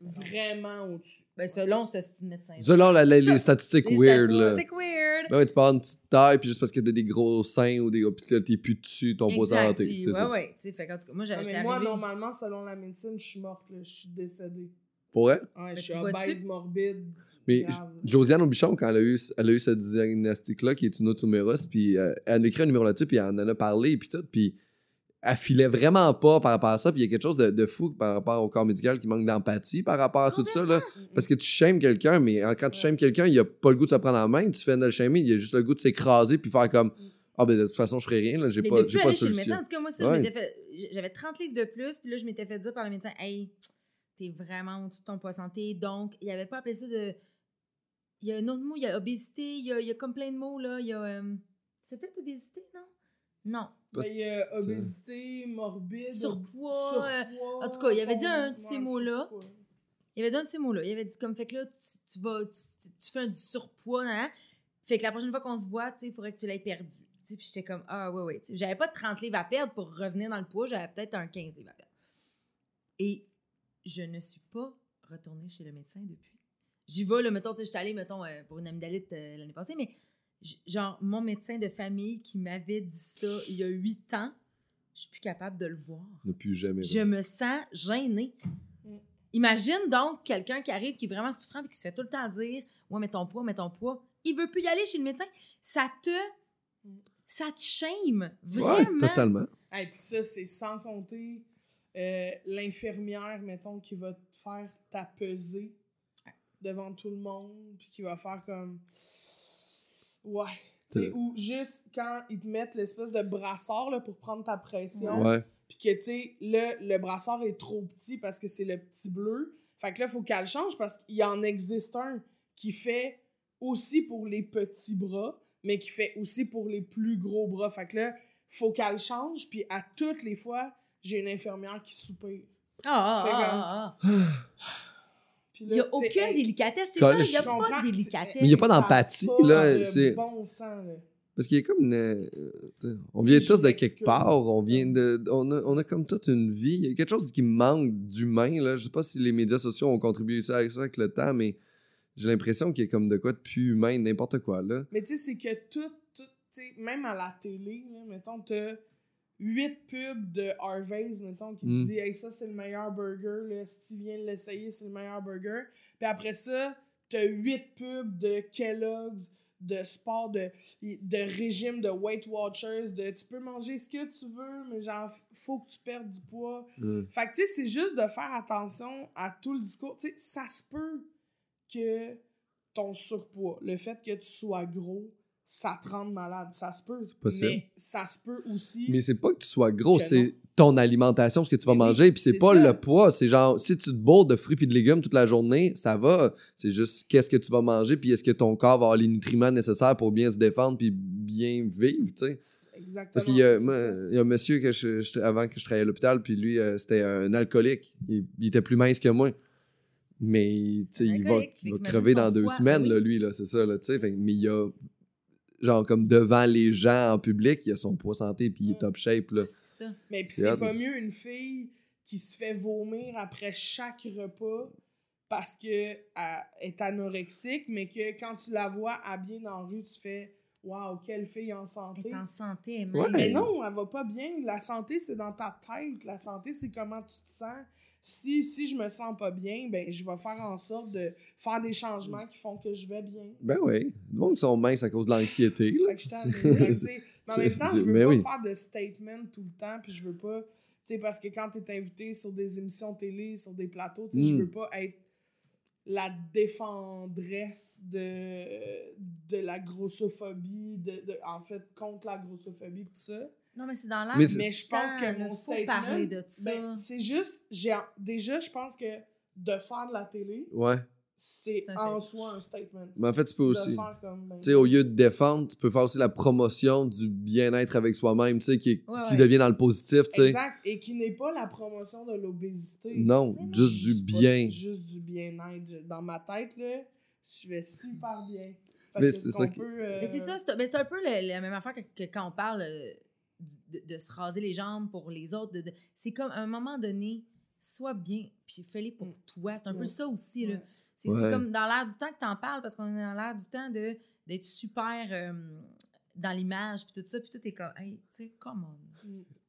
Vraiment au-dessus. Ben selon ce style médecin. Selon la- la- les statistiques Les weird, statistiques weird. Ben ouais, tu peux avoir une petite taille, puis juste parce que t'as des gros seins ou des puis là, t'es plus dessus ton Exact, santé. C'est ouais, ça. ouais, tu sais, fait qu'en tout cas, moi, j'avais mais j'étais moi, arrivée- normalement, selon la médecine, je suis morte. là. Je suis décédée. Pour vrai? Ouais, je suis obèse morbide. Mais grave. Josiane Aubuchon, quand elle a eu, elle a eu ce diagnostic-là, qui est une automérose, puis euh, elle a écrit un numéro là-dessus, puis elle en a parlé, puis tout, puis elle filait vraiment pas par rapport à ça, puis il y a quelque chose de, de fou par rapport au corps médical qui manque d'empathie par rapport à tout ça, là. Parce que tu shames quelqu'un, mais quand tu shames quelqu'un, il a pas le goût de se prendre en main, tu fais de le shamer, il a juste le goût de s'écraser, puis faire comme Ah, ben de toute façon, je ferai rien, là, j'ai pas, de j'ai pas de chez le médecin, solution. en tout cas, moi, ça, Ouais. je m'étais fait. J'avais 30 livres de plus, puis là, je m'étais fait dire par le médecin, hey, t'es vraiment au-dessus de ton poids santé. Donc, il avait pas appelé ça de. Il y a un autre mot, il y a obésité, il y a, il y a comme plein de mots, là. Il y a. euh, C'est peut-être obésité, non? Non. Ben, Il y a obésité, morbide, Surpoids, euh, surpoids, en tout cas, il avait dit un de ces mots-là. Il avait dit un de ces mots-là. Il avait dit comme, fait que là, tu, tu vas. Tu, tu- fais un du surpoids, nan. Fait que la prochaine fois qu'on se voit, il faudrait que tu l'aies perdu. Puis j'étais comme, ah, ouais, ouais. J'avais pas de 30 livres à perdre pour revenir dans le poids, j'avais peut-être un 15 livres à perdre. Et je ne suis pas retournée chez le médecin depuis. J'y vais, là, mettons, tu sais, j'étais allée, mettons, euh, pour une amygdalite euh, l'année passée, mais genre, mon médecin de famille qui m'avait dit ça il y a 8 ans, je suis plus capable de le voir. Ne plus jamais. Je me sens gênée. Mm. Imagine donc quelqu'un qui arrive, qui est vraiment souffrant et qui se fait tout le temps dire Ouais, mais ton poids, mais ton poids. Il veut plus y aller chez le médecin. Ça te. Ça te shame. Ouais, Vraiment. totalement. Et puis ça, c'est sans compter euh, l'infirmière, mettons, qui va te faire ta pesée devant tout le monde, puis qui va faire comme. Ouais. Tu sais, C'est- ou juste quand ils te mettent l'espèce de brassard là, pour prendre ta pression, Ouais. puis que, tu sais, là, le brassard est trop petit parce que c'est le petit bleu. Fait que là, il faut qu'elle le change parce qu'il en existe un qui fait aussi pour les petits bras, mais qui fait aussi pour les plus gros bras. Fait que là, faut qu'elle change, puis à toutes les fois, j'ai une infirmière qui soupire. Ah, C'est ah, ah, ah. Il n'y a aucune hey, délicatesse, c'est ça, il n'y a pas de délicatesse. Mais il y a pas d'empathie, pas là, de c'est- bon sang, là. Parce qu'il y a comme une. euh, on vient tous de quelque part, on vient de. On a, on a comme toute une vie. Il y a quelque chose qui manque d'humain, là. Je sais pas si les médias sociaux ont contribué ça avec ça avec le temps, mais j'ai l'impression qu'il y a comme de quoi de plus humain, n'importe quoi, là. Mais tu sais, c'est que tout, tout tu sais, même à la télé, là, mettons, t'as huit pubs de Harvey's, mettons, qui Mm. te dit Hey, ça, c'est le meilleur burger, là, si tu viens de l'essayer, c'est le meilleur burger. Puis après ça, t'as huit pubs de Kellogg's, de sport, de, de régime, de Weight Watchers, de tu peux manger ce que tu veux, mais genre, faut que tu perdes du poids. Mm. Fait que, tu sais, c'est juste de faire attention à tout le discours. Tu sais, ça se peut que ton surpoids, le fait que tu sois gros, ça te rende malade. Ça se peut. possible. Mais ça se peut aussi. Mais c'est pas que tu sois gros, c'est ton alimentation, ce que tu vas Mais oui, manger, puis c'est pas ça. le poids. C'est genre, si tu te bourres de fruits et de légumes toute la journée, ça va. C'est juste qu'est-ce que tu vas manger, puis est-ce que ton corps va avoir les nutriments nécessaires pour bien se défendre, puis bien vivre, tu sais? Exactement. Parce qu'il y y a un monsieur que je, je- avant que je travaillais à l'hôpital, puis lui, euh, c'était un alcoolique. Il, il était plus mince que moi. Mais tu sais, il va, crever dans deux foie, semaines, oui. là, lui, là, c'est ça, là, tu sais. Mais il y a, genre, comme devant les gens en public, il a son poids santé, puis il est Mm. top shape, là. C'est ça. Mais puis C'est pas mieux une fille qui se fait vomir après chaque repas parce qu'elle est anorexique, mais que quand tu la vois habillée dans la rue, tu fais Waouh, quelle fille en Elle santé. est en santé, elle Ouais. Mais non, elle va pas bien. La santé, c'est dans ta tête. La santé, c'est comment tu te sens. Si, si je me sens pas bien, ben je vais faire en sorte de faire des changements qui font que je vais bien. Ben oui. Le monde qui sont minces à cause de l'anxiété, Mais en même temps, je veux pas oui. faire de statement tout le temps, puis je veux pas. Tu sais, parce que quand t'es invité sur des émissions télé, sur des plateaux, tu sais, je Mm. veux pas être la défendresse de, de la grossophobie, de, de- en fait, contre la grossophobie, tout ça. Non, mais c'est dans l'air. Mais je pense que mon faut statement. parler de ça. ben, c'est juste. Déjà, je pense que de faire de la télé, Ouais. C'est en statement. soi un statement. Mais en fait, tu peux aussi. comme, ben, Tu sais, au lieu de défendre, tu peux faire aussi la promotion du bien-être avec soi-même, tu sais, qui, Ouais, qui ouais. devient dans le positif, tu sais. Exact. Et qui n'est pas la promotion de l'obésité. Non, juste du bien. Juste du bien-être. Dans ma tête, là, je vais super bien. Fait Mais c'est ça peut, euh, Mais c'est ça, c'est un peu le- la même affaire que, que quand on parle euh, de, de se raser les jambes pour les autres. de- de- c'est comme à un moment donné, sois bien, puis fais-les pour Mm. toi. C'est un peu Ouais. ça aussi. Là. C'est c'est Ouais. comme dans l'air du temps que t'en parles, parce qu'on est dans l'air du temps de d'être super euh, dans l'image, puis tout ça, puis tout est comme, hey, tu sais, come on.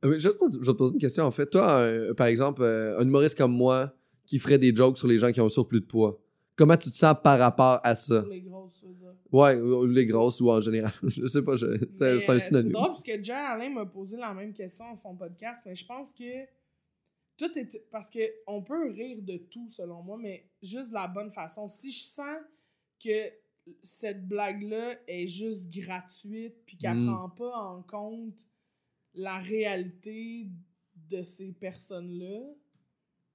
Euh, Je vais, te poser, je vais te poser une question, en fait. Toi, un- par exemple, euh, un humoriste comme moi qui ferait des jokes sur les gens qui ont un surplus de poids, comment tu te sens par rapport à ça? pour les grosses, tu. Ouais, ou les grosses ou en général. Je sais pas, je- c'est c'est euh, un C'est synonyme. drôle parce que John Alain m'a posé la même question dans son podcast, mais je pense que tout est. Parce que on peut rire de tout selon moi, mais juste de la bonne façon. Si je sens que cette blague-là est juste gratuite puis qu'elle Mm. prend pas en compte la réalité de ces personnes-là,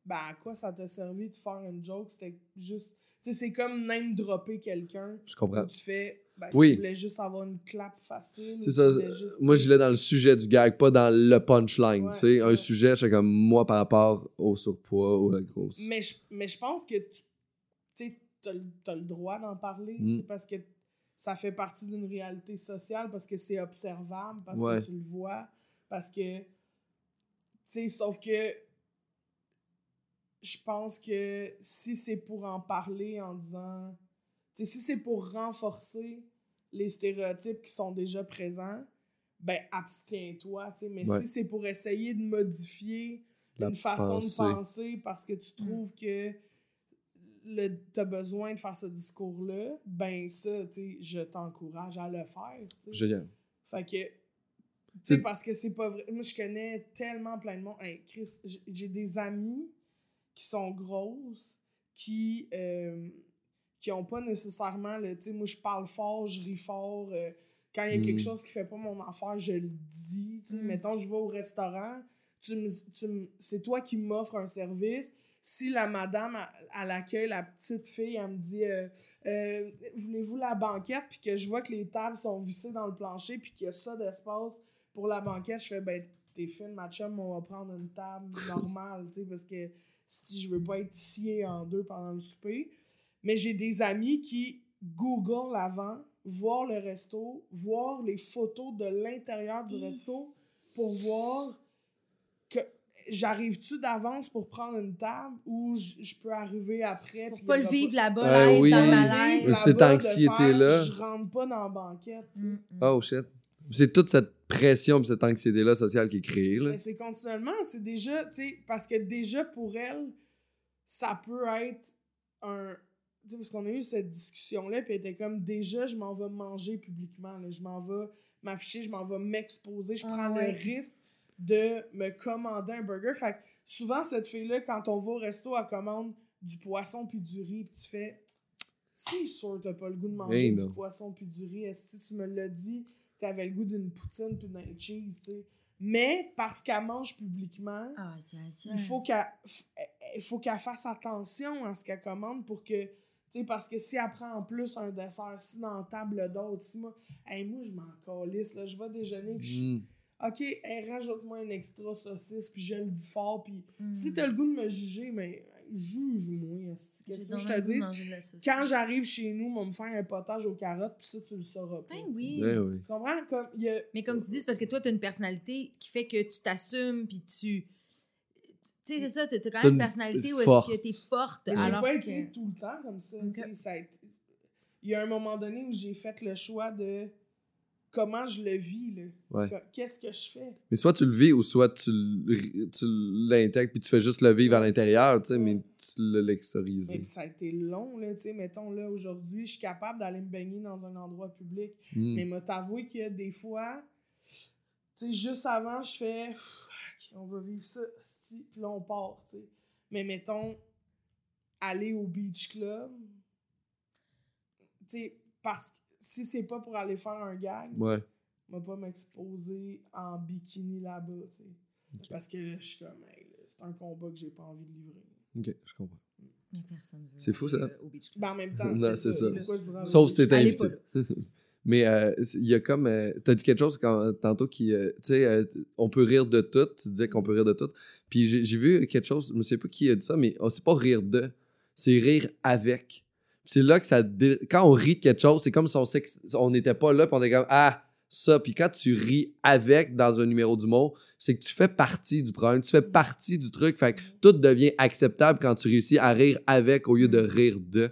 ben à quoi ça t'a servi de faire une joke? C'était juste. Tu sais, c'est comme name dropper quelqu'un. Je comprends. Tu fais. Ben, Oui. Tu voulais juste avoir une clap facile. C'est ça. juste- Moi, je l'ai dans le sujet du gag, pas dans le punchline. Ouais, tu sais, un sujet, c'est comme moi par rapport au surpoids ou à la grosse. Mais je, mais je pense que tu sais, t'as le droit d'en parler, Mm. parce que ça fait partie d'une réalité sociale, parce que c'est observable, parce Ouais. que tu le vois, parce que. Tu sais, sauf que. Je pense que si c'est pour en parler en disant. Tu si c'est pour renforcer les stéréotypes qui sont déjà présents, ben abstiens-toi, tu sais. Mais Ouais. si c'est pour essayer de modifier La une façon pensée. de penser parce que tu trouves que le, t'as besoin de faire ce discours-là, ben ça, tu sais, je t'encourage à le faire, tu. Génial. Fait que, tu sais, parce que c'est pas vrai. Moi, je connais tellement plein de monde. Hey, Chris, j'ai des amis qui sont grosses, qui, euh, qui ont pas nécessairement le, tu sais, moi, je parle fort, je ris fort. euh, quand il y a quelque Mm. chose qui fait pas mon affaire, je le dis, tu sais. Mm. Mettons, je vais au restaurant, tu me, tu me- c'est toi qui m'offres un service. si la madame à, à l'accueil, la petite fille, elle me dit euh, Euh, Voulez-vous la banquette? Puis que je vois que les tables sont vissées dans le plancher, puis qu'il y a ça d'espace pour la banquette, je fais Ben, t'es fine, ma chum, on va prendre une table normale, tu sais, parce que si je veux pas être scié en deux pendant le souper. Mais j'ai des amis qui Google avant, voir le resto, voir les photos de l'intérieur du resto pour voir que j'arrive-tu d'avance pour prendre une table ou je peux arriver après. Pour pas le vivre là-bas, Euh, là, oui. dans cette anxiété-là. Je rentre pas dans la banquette. Mm, mm. Oh shit. C'est toute cette pression et cette anxiété-là sociale qui est créée. Là. Mais c'est continuellement, c'est déjà, tu sais, parce que déjà pour elle, ça peut être un. Tu sais, parce qu'on a eu cette discussion-là, puis elle était comme déjà, je m'en vais manger publiquement, là, je m'en vais m'afficher, je m'en vais m'exposer, je Ah prends ouais. le risque de me commander un burger. Fait que souvent, cette fille-là, quand on va au resto, elle commande du poisson puis du riz, puis tu fais. Si sûr t'as pas le goût de manger Hey, du poisson puis du riz, est-ce que tu me l'as dit, t'avais le goût d'une poutine puis d'un cheese, tu sais. Mais parce qu'elle mange publiquement, Ah, tiens, tiens. il faut qu'elle f- il faut qu'elle fasse attention à ce qu'elle commande pour que tu sais parce que si elle prend en plus un dessert si dans la table d'autres si moi hey, moi je m'en calisse là je vais déjeuner puis je- Mm. OK hey, rajoute-moi un extra saucisse puis je le dis fort puis Mm. si t'as le goût de me juger mais juge-moi qu'est-ce que je te dis? quand j'arrive chez nous on va me faire un potage aux carottes puis ça tu le sauras pas Ben tu oui. Ouais, ouais. tu comprends? Comme il y a Mais comme tu dis, c'est parce que toi, t'as une personnalité qui fait que tu t'assumes, puis tu... Tu sais, c'est ça, t'as t'as quand même une une personnalité où est-ce que t'es forte, Mais J'ai alors pas que... été tout le temps comme ça. Tu été- Il y a un moment donné où j'ai fait le choix de comment je le vis. là. Ouais. Que- Qu'est-ce que je fais? Mais soit tu le vis ou soit tu l'intègres puis tu fais juste le vivre à l'intérieur, tu sais, mais tu puis ça a été long, là, tu sais, mettons, là, aujourd'hui, je suis capable d'aller me baigner dans un endroit public. Mm. Mais m'a t'avouer qu'il y a des fois, tu sais, juste avant, je fais, on va vivre ça, puis là, on part, tu sais. Mais mettons, aller au beach club, tu sais, parce que si c'est pas pour aller faire un gag, Ouais. je vais pas m'exposer en bikini là-bas, tu sais. Parce que là, je suis comme, hey, c'est un combat que j'ai pas envie de livrer. Ok, je comprends. Mais personne veut C'est fou, ça. euh, au beach club. Ben, en même temps, Non, c'est ça. ça. Pourquoi je voudrais Sauf au si t'es invité. Mais euh, il y a comme. euh, T'as dit quelque chose quand, tantôt qui. euh, tu sais, euh, on peut rire de tout. Tu disais qu'on peut rire de tout. Puis j'ai j'ai vu quelque chose, je ne sais pas qui a dit ça, mais oh, c'est pas rire de, c'est rire avec. Puis c'est là que ça. dé- Quand on rit de quelque chose, c'est comme si on s'ex- n'était pas là, puis on est comme Ah, ça. Puis quand tu ris avec dans un numéro d'humour, c'est que tu fais partie du problème, tu fais partie du truc. Fait que tout devient acceptable quand tu réussis à rire avec au lieu de rire de. Mhm.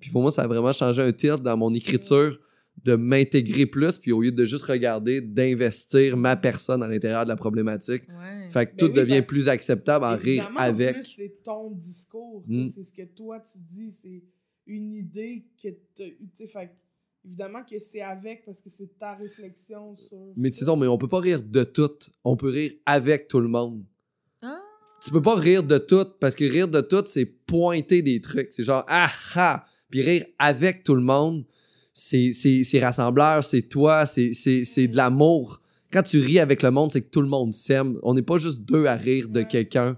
Puis pour moi, ça a vraiment changé un titre dans mon écriture de m'intégrer plus, puis au lieu de juste regarder, d'investir ma personne à l'intérieur de la problématique. Ouais. Fait que Ben tout oui, devient plus acceptable en rire avec. plus, c'est ton discours. Mm. C'est ce que toi, tu dis. C'est une idée que tu as eue. tu sais, Fait que, évidemment que c'est avec parce que c'est ta réflexion sur. Mais ça. disons, mais on peut pas rire de tout. On peut rire avec tout le monde. Ah. Tu peux pas rire de tout, parce que rire de tout, c'est pointer des trucs. C'est genre, ah ah! Puis rire avec tout le monde, c'est c'est- c'est rassembleur, c'est toi, c'est c'est- c'est de l'amour. Quand tu ris avec le monde, c'est que tout le monde s'aime. On n'est pas juste deux à rire de Ouais. quelqu'un.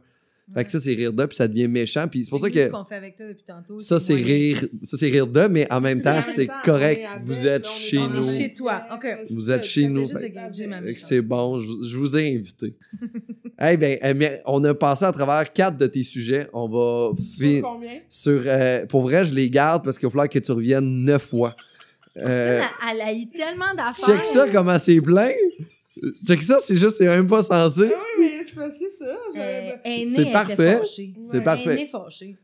Fait que ça, c'est rire de, puis ça devient méchant. Puis c'est pour ça que ce qu'on fait avec toi depuis tantôt, ça, c'est rire, ça, c'est rire de, mais en même temps, c'est correct. Vous êtes chez nous. Chez toi, ok. Vous ça, êtes chez nous. C'est bon, je, je vous ai invité. hey, ben, euh, mais on a passé à travers quatre de tes sujets. On va Sur fi- combien? sur. euh, pour vrai, je les garde parce qu'il va falloir que tu reviennes neuf fois. Euh, Ça, elle a eu tellement d'affaires. check ça, comment c'est plein. Check ça, c'est juste, c'est même pas censé. Mais c'est ça. Euh, C'est parfait. C'est parfait.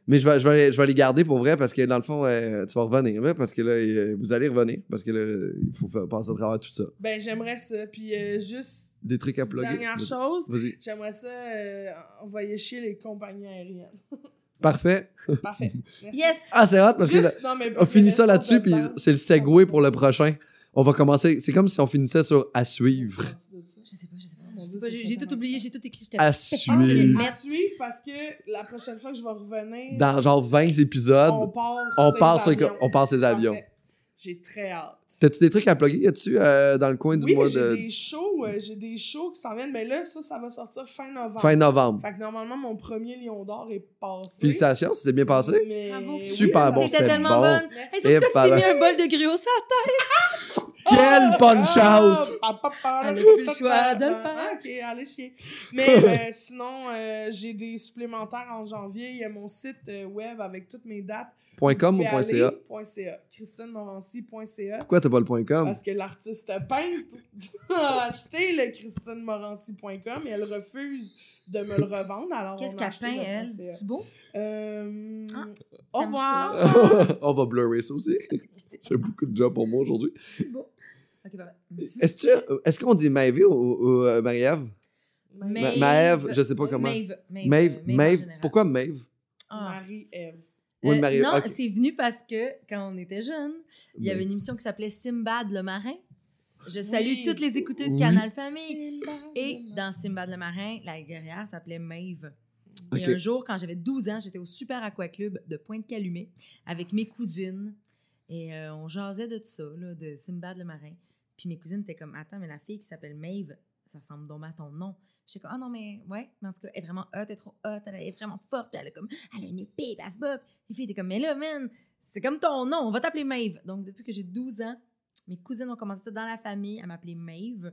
Mais je vais, je, vais, je vais les garder pour vrai parce que dans le fond, euh, tu vas revenir. là, parce que là, euh, vous allez revenir. Parce que là, il faut faire- passer à travers tout ça. Ben, j'aimerais ça. Puis euh, juste, Des trucs à plugger. dernière chose, Vas-y. j'aimerais ça euh, envoyer chier les compagnies aériennes. Parfait. Parfait. Merci. Yes! Ah, c'est hot parce que non, on finit ça là-dessus, puis c'est le segue pour le prochain. On va commencer. C'est comme si on finissait sur à suivre. J'ai tout oublié, j'ai tout écrit. j'étais- À c'est suivre. à suivre parce que la prochaine fois que je vais revenir, Dans genre 20 épisodes, on part on sur- avions. J'ai très hâte. T'as-tu des trucs à plugger? Y a-tu euh, dans le coin du Oui, mois j'ai de des shows, euh, j'ai des shows qui s'en viennent, mais là, ça, ça va sortir fin novembre. fin novembre? Fait que normalement, mon premier Lion d'or est passé. Félicitations, s'est bien passé? Mais... Bravo. oui, Super ça bon, c'était tellement bon. bonne. Merci. Hey, quand tu t'es mis un bol de gruau sur la tête. Quel punch out! Ah, pa, pa, pa, Elle a pa, plus le pa, choix pa, de le pa. faire. Ah, Ok, allez chier. Mais euh, sinon, euh, j'ai des supplémentaires en janvier. Il y a mon site euh, web avec toutes mes dates. Point .com ou point .ca? point .ca. christinemorancy.ca. Pourquoi t'as pas le point .com? Parce que l'artiste peintre a acheté le christinemorancy.com et elle refuse de me le revendre. Alors Qu'est-ce qu'elle acheté peint, le elle? C'est beau? Euh, Ah, au revoir. On va blurrer ça aussi. C'est beaucoup de job pour moi aujourd'hui. C'est beau. Ok, bye bye. Est-ce que- est-ce qu'on dit Maeve ou, ou euh, Marie-Ève? Ma- Maeve. Maeve, je sais pas comment. Maeve. Maeve. Pourquoi Maeve? Ah. Marie-Ève. Oui, Euh, Marie- non, c'est venu parce que quand on était jeunes, il y avait une émission qui s'appelait Simbad le marin. Je salue Oui. toutes les écouteurs de Oui. Canal Famille. Et dans Simbad le marin, la guerrière s'appelait Maeve. Et un jour, quand j'avais 12 ans, j'étais au Super Aqua Club de Pointe-Calumet avec mes cousines. Et euh, on jasait de tout ça, là, de Simbad le marin. Puis mes cousines étaient comme Attends, mais la fille qui s'appelle Maeve, ça ressemble donc à ton nom. J'étais comme Ah non, mais ouais, mais en tout cas, elle est vraiment hot, elle est trop hot, elle est vraiment forte, puis elle a comme Elle a une épée, elle se bat. Puis Les filles étaient comme Mais là, man, c'est comme ton nom, on va t'appeler Maeve. Donc depuis que j'ai 12 ans, mes cousines ont commencé ça dans la famille à m'appeler Maeve.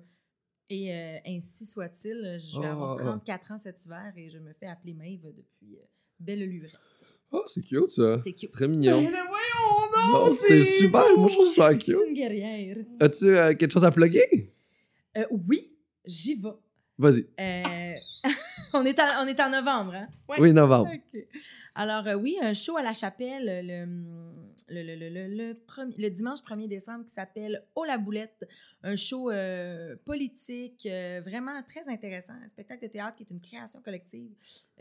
Et euh, ainsi soit-il, je vais Oh. avoir 34 ans cet hiver et je me fais appeler Maeve depuis euh, belle lurette. Oh, c'est cute ça. C'est cute. Très Mais mignon. là, voyons Non, c'est super. Moi, je trouve ça C'est cute. une guerrière. As-tu euh, quelque chose à plugger? Oui, j'y vais. Vas-y. Euh, on, est en, on est en novembre, hein? Ouais. Oui, novembre. Alors, euh, oui, un show à la chapelle le, le, le, le, le, le premi- le dimanche 1er décembre qui s'appelle Oh la boulette. Un show euh, politique euh, vraiment très intéressant. Un spectacle de théâtre qui est une création collective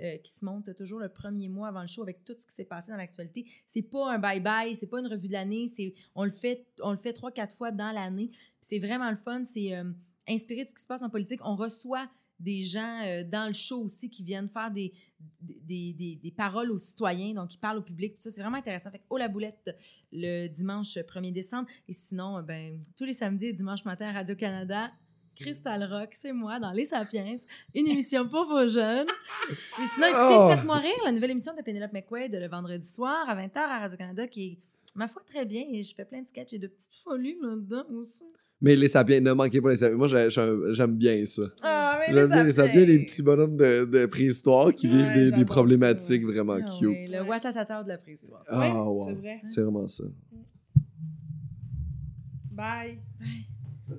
euh, qui se monte toujours le premier mois avant le show avec tout ce qui s'est passé dans l'actualité. C'est pas un bye-bye, c'est pas une revue de l'année. c'est On le fait, on le fait trois, quatre fois dans l'année. C'est vraiment le fun. C'est euh, inspiré de ce qui se passe en politique. On reçoit des gens euh, dans le show aussi qui viennent faire des, des, des, des paroles aux citoyens, donc ils parlent au public, tout ça. C'est vraiment intéressant. Fait que, oh la boulette, le dimanche 1er décembre. Et sinon, euh, ben, tous les samedis et dimanches matin à Radio-Canada, Crystal Rock, c'est moi, dans Les Sapiens, une émission pour vos jeunes. Et sinon, écoutez, Oh. Faites-moi rire, la nouvelle émission de Penelope McQuaid le vendredi soir à 20h à Radio-Canada, qui est, ma foi, très bien. Et je fais plein de sketchs et de petites folies là-dedans aussi. Mais les sapiens, ne manquez pas les sapiens. Moi, j'ai- j'ai- j'aime bien ça. Ah, mais J'aime bien les sapiens, les petits bonhommes de, de préhistoire qui Ouais, vivent des, problématiques ça, vraiment Ah cute. oui, le watatata de la préhistoire. Ah, Ouais, wow. c'est vrai. C'est vraiment ça. Bye. Bye.